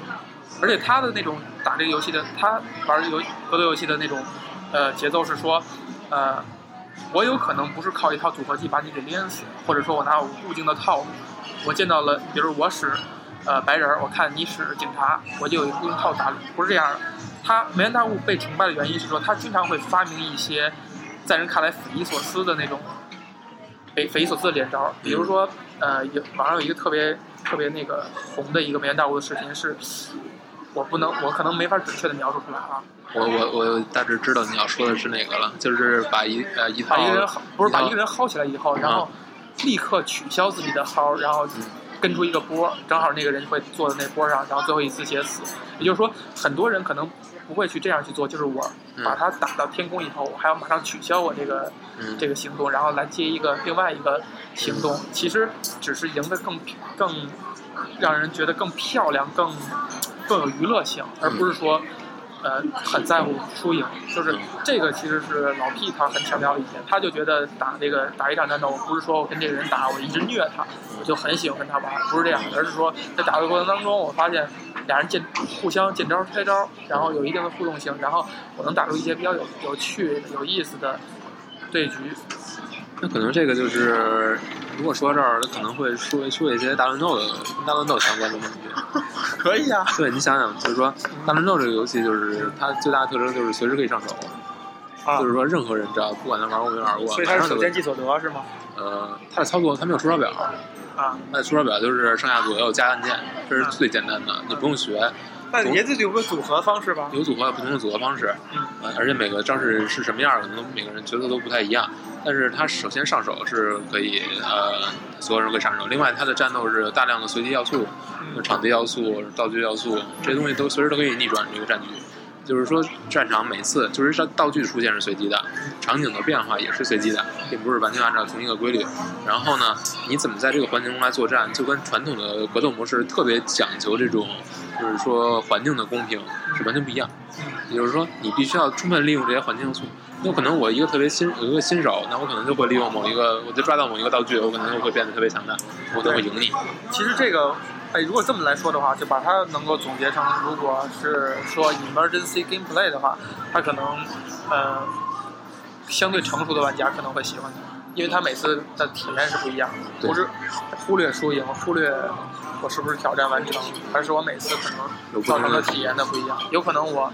而且他的那种打这个游戏的，他玩游格斗游戏的那种呃节奏是说，呃，我有可能不是靠一套组合技把你给连死，或者说我拿我固定的套路，我见到了，比如我使呃白人，我看你使警察，我就有一个固定套路打，不是这样的。他梅原大悟被崇拜的原因是说，他经常会发明一些在人看来匪夷所思的那种匪匪夷所思的连招，比如说，呃，有网上有一个特别特别那个红的一个梅原大悟的视频是，我不能，我可能没法准确的描述出来啊，我我我大致知道你要说的是哪个了，就是把一呃一套把一个人薅不是把一个人薅起来以后，然后立刻取消自己的薅，然后跟出一个波，正好那个人会坐在那波上，然后最后一丝血死。也就是说，很多人可能不会去这样去做，就是我嗯。把他打到天空以后，我还要马上取消我这个嗯。这个行动，然后来接一个另外一个行动，其实只是赢得更更让人觉得更漂亮、更更有娱乐性，而不是说呃很在乎输赢。就是这个其实是老 P 他很强调的一点，他就觉得打这个打一场战斗，不是说我跟这个人打，我一直虐他，我就很喜欢跟他玩，不是这样的，而是说在打的过程当中，我发现俩人见互相见招拆招，然后有一定的互动性，然后我能打出一些比较有有趣、有意思的对局。那可能这个就是，如果说到这儿，可能会说说一些大乱斗的大乱斗相关的问题。可以啊，对你想想，就是说大乱斗这个游戏，就是它最大的特征就是随时可以上手，啊就是说任何人只要不管他玩过没玩过，所以它是马上就可以所见即所得是吗？呃，它的操作它没有出招表，啊，它的出手表就是上下左右加按键，这是最简单的，你不用学。那也得有个组合方式吧？有组合有不同的组合方式，嗯呃，而且每个招式是什么样儿，可能每个人角色都不太一样。但是它首先上手是可以，呃，所有人可以上手。另外，它的战斗是有大量的随机要素，嗯场地要素、道具要素，这些东西都随时都可以逆转这个战局。就是说，战场每次就是说道具出现是随机的，场景的变化也是随机的，并不是完全按照同一个规律。然后呢，你怎么在这个环境中来作战，就跟传统的格斗模式特别讲究这种，就是说环境的公平是完全不一样。也就是说，你必须要充分利用这些环境因素。那可能我一个特别新有一个新手，那我可能就会利用某一个，我就抓到某一个道具，我可能就会变得特别强大，我可能会赢你。其实这个哎，如果这么来说的话，就把它能够总结成，如果是说 emergency gameplay 的话，它可能，呃，相对成熟的玩家可能会喜欢它，因为它每次的体验是不一样的，不是忽略输赢，忽略我是不是挑战完成，而是我每次可能造成的体验的不一样。有可能我，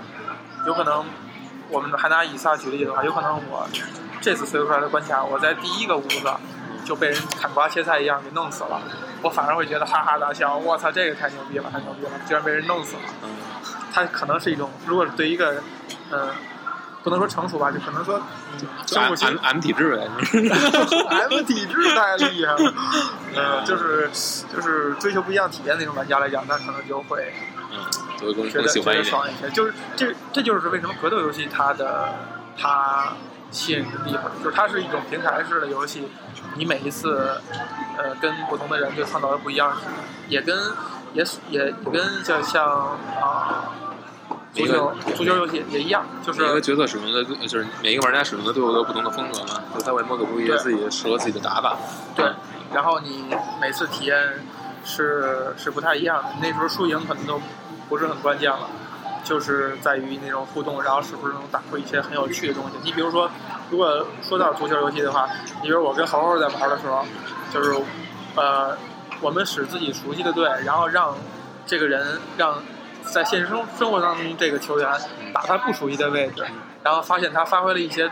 有可能我们还拿以撒举例的话，有可能我这次推出来的关卡，我在第一个屋子就被人砍瓜切菜一样给弄死了，我反而会觉得哈哈大笑，我操，这个太牛逼了，太牛逼了，居然被人弄死了。嗯，它可能是一种，如果是对一个，嗯、不能说成熟吧，就可能说，生物性 M M 体质呗，M 体质太厉害了，呃，就是就是追求不一样体验那种玩家来讲，那可能就会嗯，就会更觉得觉更喜欢一点。得爽一些。就是这这就是为什么格斗游戏它的它吸引人的地方，就是它是一种平台式的游戏，你每一次呃跟不同的人就创造了不一样也跟也也也跟像像啊。足球足球游戏也一样，就是每个角色使用的就是每一个玩家使用的都有个不同的风格嘛，就他会摸索出一些对自己适合自己的打法。对，然后你每次体验是是不太一样的，那时候输赢可能都不是很关键了，就是在于那种互动，然后是不是能打出一些很有趣的东西。你比如说，如果说到足球游戏的话，你比如我跟猴猴在玩的时候，就是呃，我们使自己熟悉的队，然后让这个人让在现实生生活当中这个球员打他不熟悉的位置，然后发现他发挥了一些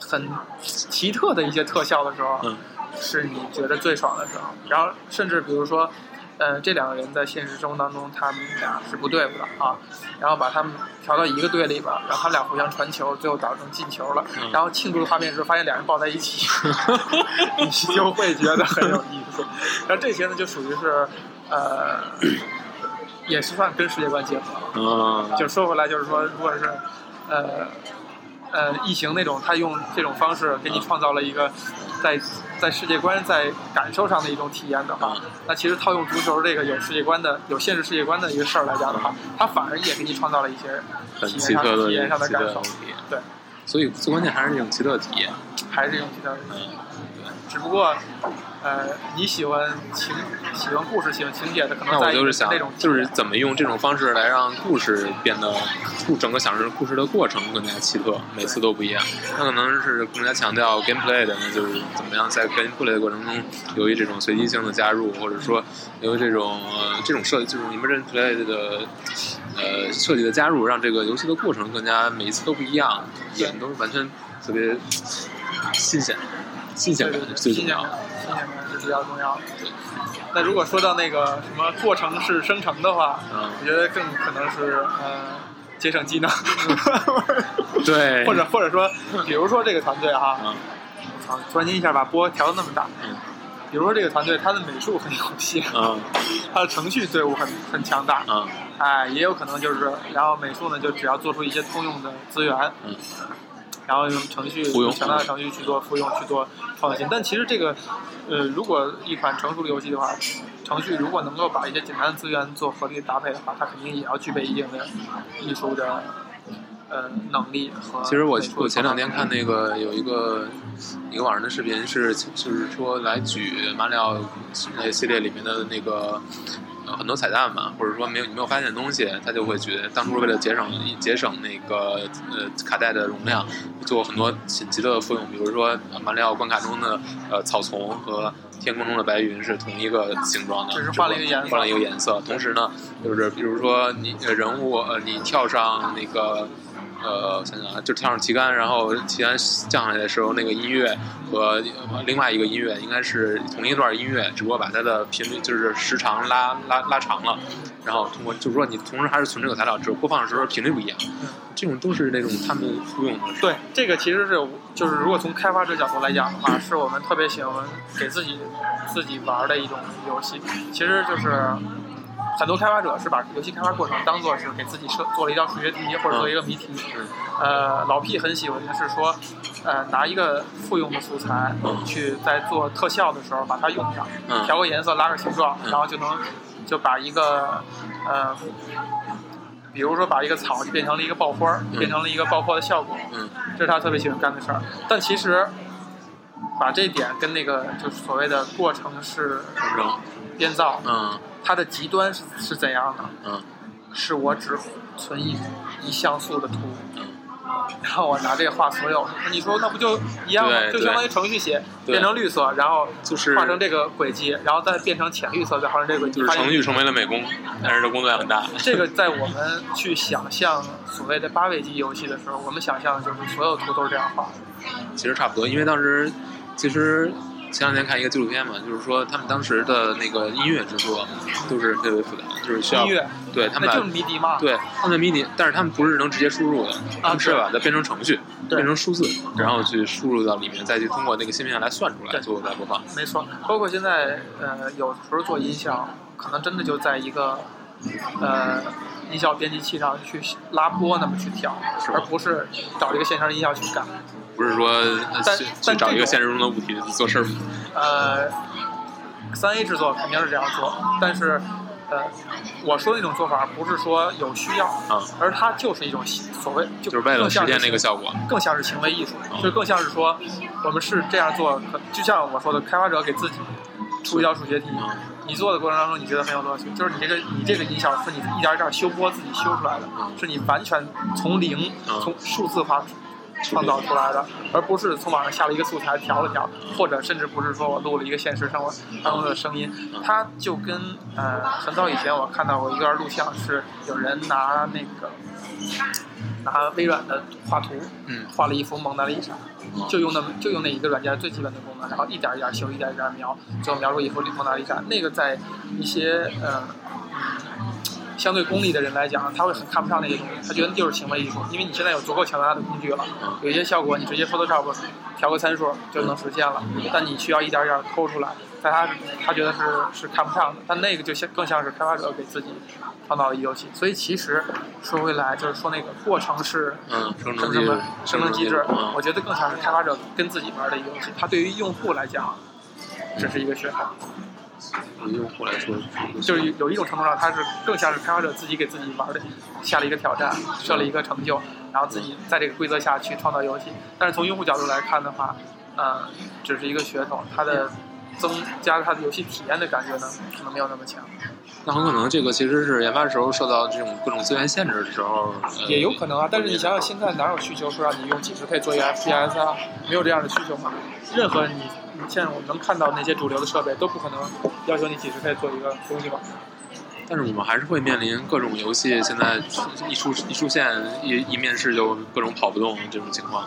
很奇特的一些特效的时候，嗯是你觉得最爽的时候。然后甚至比如说，呃，这两个人在现实生活当中他们俩是不对付的啊，然后把他们调到一个队里边，然后他们俩互相传球，最后导致进球了。嗯然后庆祝的画面时候，发现两人抱在一起，你就会觉得很有意思。然后这些呢，就属于是呃，也是算跟世界观结合了。嗯，就说回来，就是说，如果是呃呃异形那种，他用这种方式给你创造了一个在在世界观、在感受上的一种体验的话，那其实套用足球这个有世界观的、有现实世界观的一个事儿来讲的话，它反而也给你创造了一些很体验上奇特的体验上的感受。对，所以最关键还是这种奇特体验。还是这种奇特的。嗯，只不过，呃，你喜欢情、喜欢故事、喜欢情节的，可能在就是想那种，就是怎么用这种方式来让故事变得故整个享受故事的过程更加奇特，每次都不一样。那可能是更加强调 gameplay 的，那就是怎么样在 gameplay 的过程中由于这种随机性的加入，或者说由于这种呃这种设这种 emergent play 的呃设计的加入，让这个游戏的过程更加每一次都不一样，对也都是完全特别新鲜，新鲜感对对对，最重要新鲜感。，新鲜感是比较重要的。那如果说到那个什么过程式生成的话，嗯。我觉得更可能是呃节省技能，对，或者或者说，比如说这个团队哈，嗯。操，突然间一下把波调的那么大，嗯。比如说这个团队它的美术很有限，嗯。它的程序队伍很很强大，嗯。哎，也有可能就是，然后美术呢就只要做出一些通用的资源，嗯然后用程序用强大的程序去做复用去做创新。但其实这个，呃，如果一款成熟的游戏的话，程序如果能够把一些简单的资源做合理的搭配的话，它肯定也要具备一定的艺术的呃能力和。其实我我前两天看那个有一个一个网上的视频是就是说来举马里奥那系列里面的那个呃很多彩蛋嘛，或者说没有你没有发现的东西，他就会觉得当初为了节省节省那个呃卡带的容量，做很多奇奇特的复用，比如说呃马里奥关卡中的呃草丛和天空中的白云是同一个形状的，只是换了一个颜色换了一个颜色。同时呢，就是比如说你呃人物呃你跳上那个。呃，我想想啊，就跳上旗杆，然后旗杆降下来的时候，那个音乐和另外一个音乐应该是同一段音乐，只不过把它的频率就是时长拉拉拉长了，然后通过就是说你同时还是存这个材料，只是播放的时候频率不一样。这种都是那种他们复用的。对，这个其实是就是如果从开发者角度来讲的话，是我们特别喜欢给自己自己玩的一种游戏。其实就是很多开发者是把游戏开发过程当做是给自己设做了一道数学题或者做一个谜题。嗯呃，老 P 很喜欢的是说，呃，拿一个复用的素材嗯去在做特效的时候把它用上，嗯调个颜色，拉个形状，嗯然后就能就把一个呃。比如说，把一个草就变成了一个爆花变成了一个爆破的效果，嗯这是他特别喜欢干的事儿。但其实，把这点跟那个就是所谓的过程式编造嗯它的极端是是怎样的？嗯是我只存一一像素的图，嗯，然后我拿这个画所有。你说那不就一样吗？就相当于程序写变成绿色，然后就是画成这个轨迹，然后再变成浅绿色，再画成这个轨迹。就是程序成为了美工，但是这工作量很大。这个在我们去想象所谓的八位机游戏的时候，我们想象的就是所有图都是这样画的。其实差不多，因为当时其实前两天看一个纪录片嘛，就是说他们当时的那个音乐制作都是特别复杂，就是需要音乐，对他们就是迷笛嘛。对他们的迷你，但是他们不是能直接输入的，他们是对把它变成程序，变成数字，然后去输入到里面，再去通过那个芯片来算出来，最后再播放。没错，包括现在呃，有时候做音效，可能真的就在一个呃音效编辑器上去拉波那么去调，而不是找一个现成的音效去干。不是说去去找一个现实中的物体做事儿，呃，三 A 制作肯定是这样做，但是呃，我说的那种做法不是说有需要，嗯，而它就是一种所谓就就是为了实现那个效果。更像是行为艺术，嗯就更像是说我们是这样做，可就像我说的，开发者给自己出一道数学题，嗯你做的过程当中你觉得很有乐趣，就是你这个你这个音效是你一点一点修波自己修出来的，是你完全从零嗯从数字化创造出来的，而不是从网上下了一个素材调了调，或者甚至不是说我录了一个现实生活当中的声音，它就跟呃很早以前我看到过一段录像，是有人拿那个拿微软的画图，嗯画了一幅蒙娜丽莎，就用那么就用那一个软件最基本的功能，然后一点一点修，一点一点描，最后描出一幅蒙娜丽莎。那个在一些呃嗯相对功利的人来讲，他会很看不上那些东西，他觉得就是行为艺术，因为你现在有足够强大的工具了，有一些效果你直接 Photoshop 调个参数就能实现了，但你需要一点一点抠出来，但他他觉得是是看不上的，但那个就像更像是开发者给自己创造的游戏，所以其实说回来就是说那个过程是。嗯，生成机制生成机制，嗯我觉得更像是开发者跟自己玩的游戏。他对于用户来讲，这是一个噱头，用户来说，就是有一种程度上，它是更像是开发者自己给自己玩的，下了一个挑战，设了一个成就，然后自己在这个规则下去创造游戏。但是从用户角度来看的话，呃，只是一个噱头，它的增加它的游戏体验的感觉呢，可能没有那么强。那很可能这个其实是研发的时候受到这种各种资源限制的时候，呃也有可能啊，但是你想想，现在哪有需求说让你用几十 K 做一个 FPS 啊？没有这样的需求嘛？任何你你现在我们能看到那些主流的设备都不可能要求你几十 K 做一个东西吧？但是我们还是会面临各种游戏现在一出一出现一一面试就各种跑不动这种情况，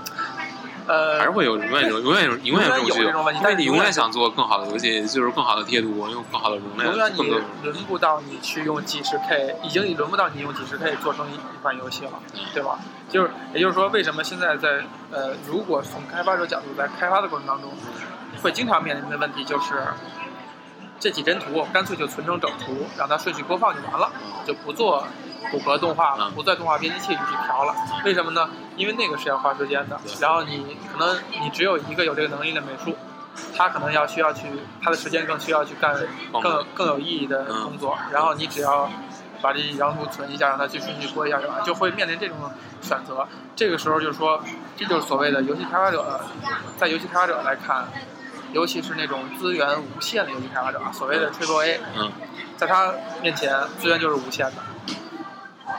呃，还是会有永远有永远有永远有这种问题因为你永远想做更好的游戏，就是更好的贴图，用更好的容量，永远你轮不到你去用几十 K，已经轮不到你用几十 K 做成一一款游戏了，对吧？就是也就是说，为什么现在在呃，如果从开发者角度在开发的过程当中，会经常面临的问题就是，这几帧图我干脆就存成整图，让它顺序播放就完了，就不做骨骼动画了嗯，不在动画编辑器里去调了。为什么呢？因为那个是要花时间的，然后你可能你只有一个有这个能力的美术。他可能要需要去，他的时间更需要去干更更更有意义的工作，然后你只要把这几张图存一下，让它去顺序播一下就完，就会面临这种选择。这个时候就是说，这就是所谓的游戏开发者，在游戏开发者来看，尤其是那种资源无限的游戏开发者，所谓的 Triple A，嗯在他面前资源就是无限的，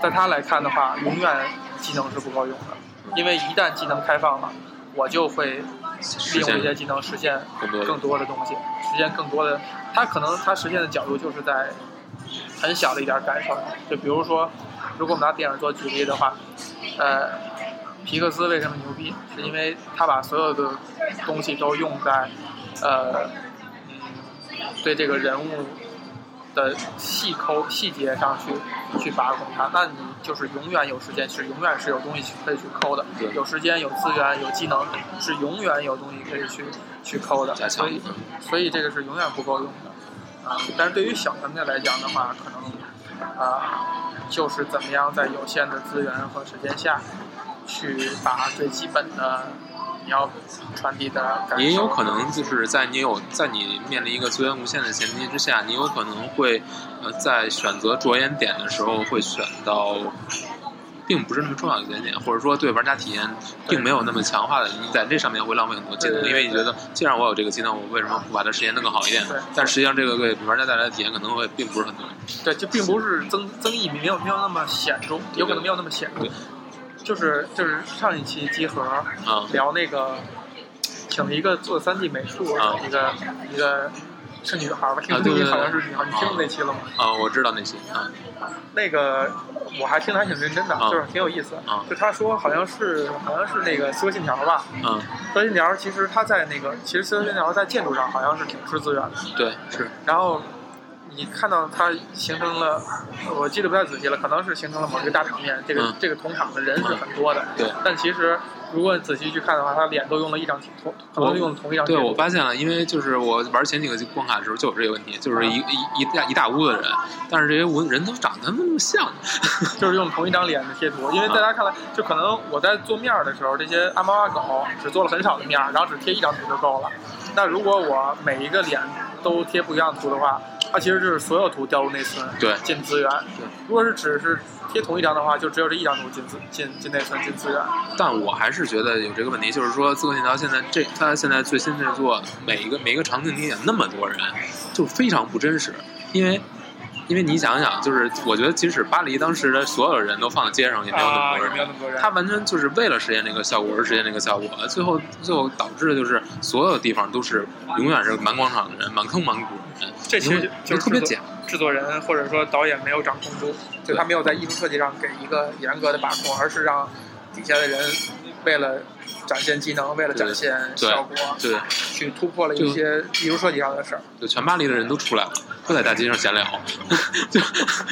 在他来看的话，永远技能是不够用的，因为一旦技能开放了，我就会利用这些技能实现更多的东西，实现更多的。他可能他实现的角度就是在很小的一点感受上，就比如说，如果我们拿电影做举例的话，呃，皮克斯为什么牛逼？是因为他把所有的东西都用在呃，嗯，对这个人物的细抠细节上去去把控它，那你就是永远有时间，是永远是有东西可以去抠的，有时间、有资源、有技能，是永远有东西可以去去抠的，所以所以这个是永远不够用的。啊。但是对于小团队来讲的话，可能啊，就是怎么样在有限的资源和时间下，去把最基本的你要传递的感受，也有可能就是在你有在你面临一个资源无限的前提之下，你有可能会呃在选择着眼点的时候会选到并不是那么重要的节点，或者说对玩家体验并没有那么强化的，你在这上面会浪费很多技能，因为你觉得既然我有这个技能，我为什么不把它实现的更好一点？但实际上这个给玩家带来的体验可能会并不是很多。对，就并不是增增益没有没有那么显著，有可能没有那么显著。就是就是上一期集合啊聊那个，请了一个做三 D 美术啊一个一个是女孩吧，听声音好像是女孩，你听过那期了吗？啊，我知道那期啊。那个我还听的还挺认真的，就是挺有意思。啊，就他说好像是好像是那个《刺客信条》吧。嗯。刺客信条其实他在那个，其实刺客信条在建筑上好像是挺吃资源的。对，是。然后你看到它形成了，我记得不太仔细了，可能是形成了某一个大场面。这个这个同场的人是很多的。对。但其实。如果仔细去看的话，他脸都用了一张同，可能用同一张。对，我发现了，因为就是我玩前几个关卡的时候就有这个问题，就是一一一大一大屋的人，但是这些屋人都长得那么像，就是用同一张脸的贴图。因为在他看来，就可能我在做面的时候，这些阿猫阿狗只做了很少的面，然后只贴一张图就够了。那如果我每一个脸都贴不一样的图的话，它其实就是所有图调入内存，对，进资源。对，如果是只是。贴同一张的话，就只有这一张图进资进进内存进资源。但我还是觉得有这个问题，就是说《刺客信条》现在这它现在最新制作每一个每一个场景里演那么多人，就非常不真实。因为因为你想想，就是我觉得即使巴黎当时的所有人都放在街上，也没有那么多人。他完全就是为了实现那个效果而实现那个效果，最后最后导致的就是所有地方都是永远是满广场的人，满坑满谷的人。这其实就特别假。制作人或者说导演没有掌控住，就他没有在艺术设计上给一个严格的把控，而是让底下的人为了展现技能，为了展现效果，对，去突破了一些艺术设计上的事儿。就全巴黎的人都出来了，都在大街上闲聊，就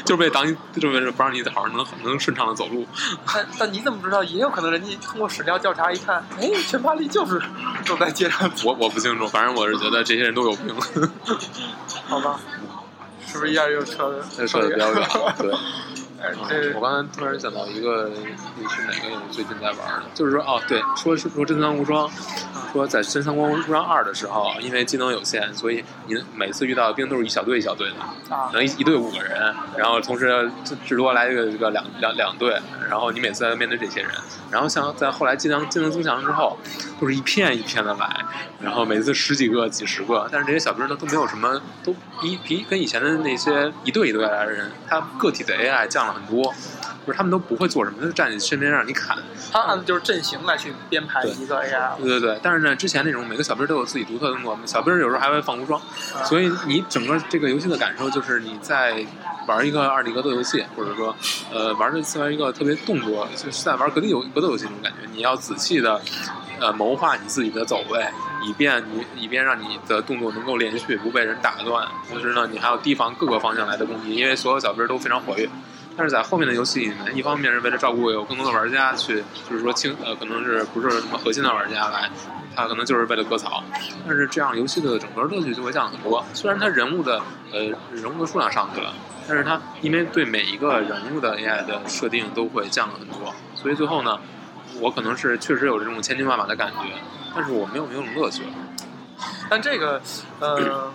就为挡就为了不让你好好能能顺畅的走路。但但你怎么知道？也有可能人家通过史料调查一看，哎，全巴黎就是 都在街上。我我不清楚，反正我是觉得这些人都有病。好吧。是不是一下又扯的扯的比较远？对，这我刚才突然想到一个，你是哪个最近在玩的？就是说，哦，对，说是说真三国无双，说在真三国无双二的时候，因为技能有限，所以你每次遇到的兵都是一小队一小队的，能一一队五个人，然后同时至多来一个这个两两两队，然后你每次要面对这些人，然后像在后来技能技能增强之后，都是一片一片的来，然后每次十几个几十个，但是这些小兵呢都没有什么，都比比跟以前的那些一队一队来的人，他个体的 AI 降了很多。就是他们都不会做什么，就站你身边让你砍。他按就是阵型来去编排一个 AI。对对对，但是呢，之前那种每个小兵都有自己独特的动作，小兵有时候还会放无双，所以你整个这个游戏的感受就是你在玩一个二 D 格斗游戏，或者说呃玩的像一个特别动作，就是在玩格斗游格斗游戏那种感觉。你要仔细的呃谋划你自己的走位，以便你以便让你的动作能够连续，不被人打断。同时呢，你还要提防各个方向来的攻击，因为所有小兵都非常活跃。但是在后面的游戏里面，一方面是为了照顾有更多的玩家去，就是说轻呃可能是不是什么核心的玩家来，他可能就是为了割草。但是这样游戏的整个乐趣就会降很多。虽然他人物的呃人物的数量上去了，但是他因为对每一个人物的 AI 的设定都会降了很多，所以最后呢，我可能是确实有这种千军万马的感觉，但是我没有那种乐趣了。但这个呃。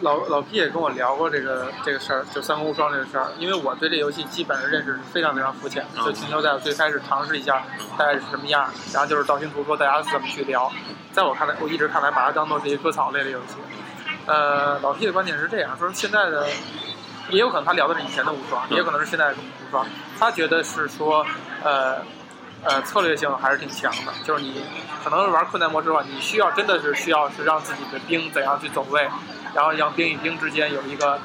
老老皮也跟我聊过这个这个事儿，就《三国无双》这个事儿。因为我对这游戏基本上认识是非常非常肤浅，就停留在我最开始尝试一下大概是什么样，然后就是道听途说大家怎么去聊。在我看来，我一直看来把它当做是一个割草类的游戏。呃，老皮的观点是这样说：现在的也有可能他聊的是以前的无双，也有可能是现在的无双。他觉得是说，呃呃，策略性还是挺强的。就是你可能玩困难模式的话，你需要真的是需要是让自己的兵怎样去走位。然后让兵与兵之间有一个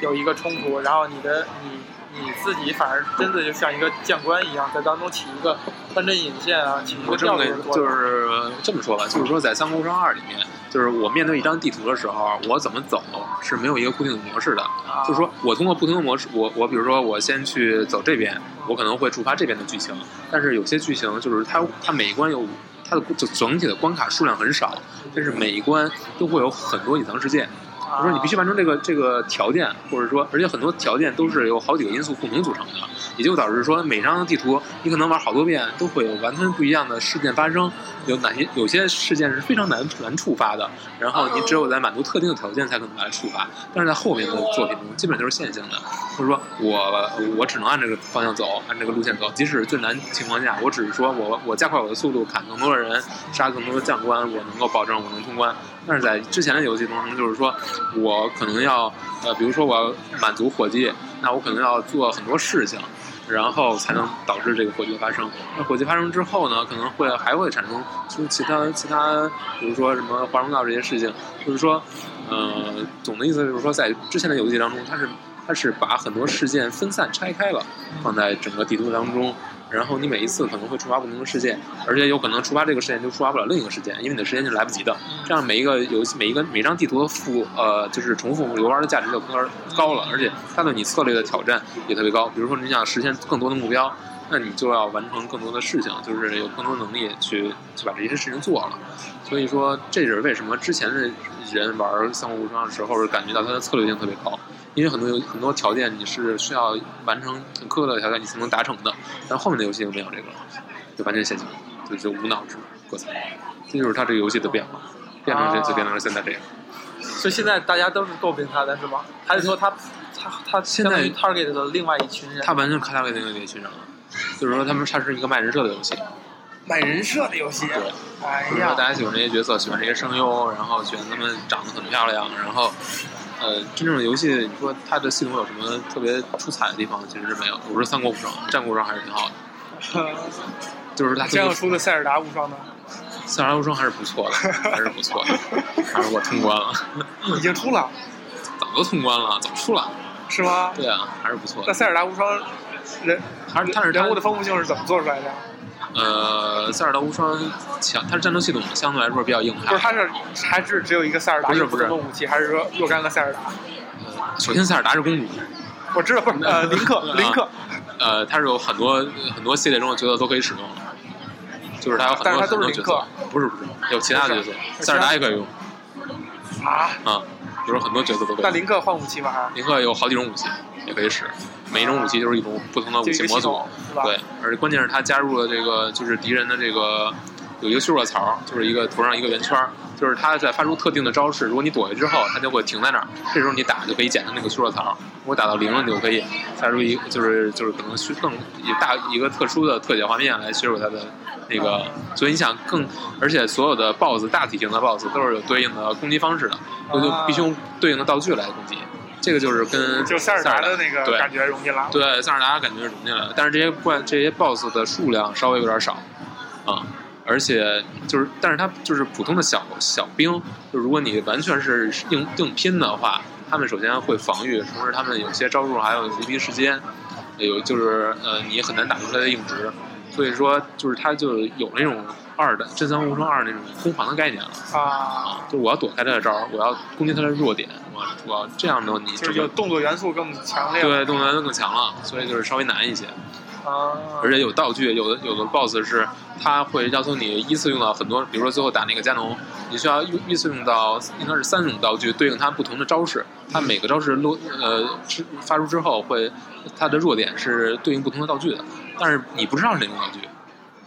有一个冲突，然后你的你你自己反而真的就像一个将官一样，在当中起一个穿针引线啊，起一个调度的作用。就是这么说吧，就是说在《三国无双二》里面，就是我面对一张地图的时候，我怎么走是没有一个固定的模式的。就是说我通过不同的模式，我我比如说我先去走这边，我可能会触发这边的剧情。但是有些剧情就是它它每一关有它的就整体的关卡数量很少，但是每一关都会有很多隐藏事件。我说你必须完成这个这个条件，或者说，而且很多条件都是由好几个因素共同组成的，也就导致说每张地图你可能玩好多遍都会有完全不一样的事件发生，有哪些有些事件是非常难难触发的，然后你只有在满足特定的条件才可能来触发，但是在后面的作品中基本都是线性的，或者说我我只能按这个方向走，按这个路线走，即使最难情况下，我只是说我我加快我的速度，砍更多的人，杀更多的将官，我能够保证我能通关。但是在之前的游戏当中，就是说我可能要呃，比如说我要满足火计，那我可能要做很多事情，然后才能导致这个火计发生。那火计发生之后呢，可能会还会产生就其他其他，比如说什么华容道这些事情，就是说，呃，总的意思就是说，在之前的游戏当中，它是它是把很多事件分散拆开了，放在整个地图当中。然后你每一次可能会触发不同的事件，而且有可能触发这个事件就触发不了另一个事件，因为你的时间是来不及的。这样每一个游戏每一个每张地图的复呃就是重复游玩的价值就高高了，而且它对你策略的挑战也特别高。比如说你想实现更多的目标，那你就要完成更多的事情，就是有更多能力去去把这些事情做了。所以说这是为什么之前的人玩《三国无双》的时候感觉到它的策略性特别高。因为很多有很多条件你是需要完成很苛刻的条件你才能达成的，但后面的游戏就没有这个了，就完全线性，就就无脑制割草，这就是它这个游戏的变化，变成这次变成了现在这样。所以现在大家都是诟病它的是吗？还是说它它它现在 target 的另外一群人？它完全 target 另外一群人了，就是说他们它是一个卖人设的游戏，卖人设的游戏。对，哎呀，大家喜欢这些角色，喜欢这些声优，然后喜欢他们长得很漂亮，然后。呃，真正的游戏，你说它的系统有什么特别出彩的地方？其实是没有。我说《三国无双》《战国无双》还是挺好的，就是它将要出的《塞尔达无双》呢？《塞尔达无双》还是不错的，还是不错的，还是我通关了。已经出了？早都通关了，早出了。是吗？对啊，还是不错的。那《塞尔达无双》人还是它是人物的丰富性是怎么做出来的？呃，塞尔达无双强，它的战斗系统相对来说比较硬派。不是，它是还是只有一个塞尔达不是不是武器，还是说若干个塞尔达？首先，塞尔达是公主。我知道，不是呃，林克，林克。呃，它是有很多很多系列中的角色都可以使用的，就是它有很多很多角色。不是不是，有其他角色，塞尔达也可以用。啊？啊，就是很多角色都可以。那林克换武器吗？林克有好几种武器也可以使。每一种武器就是一种不同的武器模组，对，而且关键是它加入了这个就是敌人的这个有一个虚弱槽，就是一个头上一个圆圈，就是它在发出特定的招式，如果你躲开之后，它就会停在那儿，这时候你打就可以捡它那个虚弱槽，如果打到零了，你就可以发出一就是就是可能需更以大一个特殊的特写画面来削弱它的那个，所以你想更，而且所有的 BOSS 大体型的 BOSS 都是有对应的攻击方式的，就就必须用对应的道具来攻击。这个就是跟就塞尔达的那个感觉融进来了，对塞尔达感觉融进来了，但是这些怪这些 BOSS 的数量稍微有点少，啊，而且就是但是它就是普通的小小兵，就如果你完全是硬硬拼的话，他们首先会防御，同时他们有些招数还有无敌时间，有就是呃你很难打出来的硬直，所以说就是它就有那种。二的《真三无双二》那种攻防的概念了啊，就我要躲开他的招我要攻击他的弱点，我我要这样的你就动作元素更强烈，对，动作元素更强了，所以就是稍微难一些啊。而且有道具，有的有的 BOSS 是他会要求你依次用到很多，比如说最后打那个加农，你需要依次用到应该是三种道具对应他不同的招式，他每个招式落呃发出之后会他的弱点是对应不同的道具的，但是你不知道是哪种道具。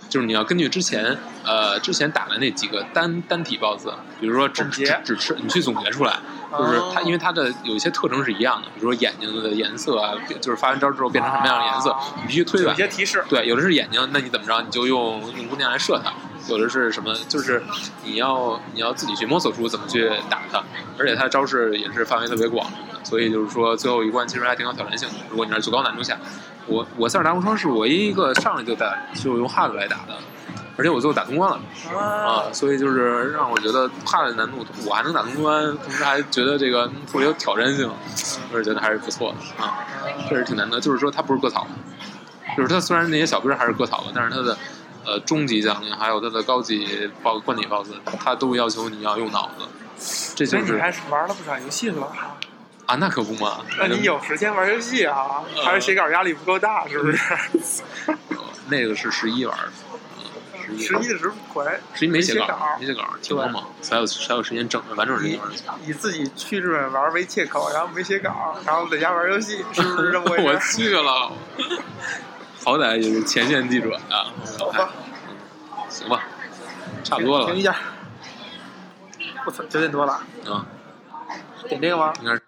就是你要根据之前呃之前打的那几个单单体 BOSS，比如说只只只吃你去总结出来，就是它因为它的有一些特征是一样的，比如说眼睛的颜色啊，就是发完招之后变成什么样的颜色，你必须推断。有些提示。对，有的是眼睛，那你怎么着？你就用用弓箭来射它。有的是什么？就是你要你要自己去摸索出怎么去打它，而且它的招式也是范围特别广，所以就是说最后一关其实还挺有挑战性的。如果你是最高难度下。我我塞尔达无双是唯一一个上来就打就用 hard 来打的，而且我最后打通关了啊，所以就是让我觉得 hard 难度我还能打通关，同时还觉得这个特别有挑战性，我是觉得还是不错的啊，确实挺难得。就是说它不是割草，就是它虽然那些小兵还是割草的，但是它的呃中级奖励还有它的高级报关底 boss，它都要求你要用脑子，这就是。你还是玩了不少游戏了。啊，那可不嘛！那你有时间玩游戏啊？还是写稿压力不够大，是不是？那个是十一玩的，十一的时候快，十一没写稿没写稿，挺忙嘛，才有才有时间整完整这以件事情。以自己去日本玩为借口，然后没写稿，然后在家玩游戏，是不是这么回事？我 去了，好歹也是前线记者呀。好吧，行吧，差不多了停一下。我操，九点多了，啊，点这个吗？应该是。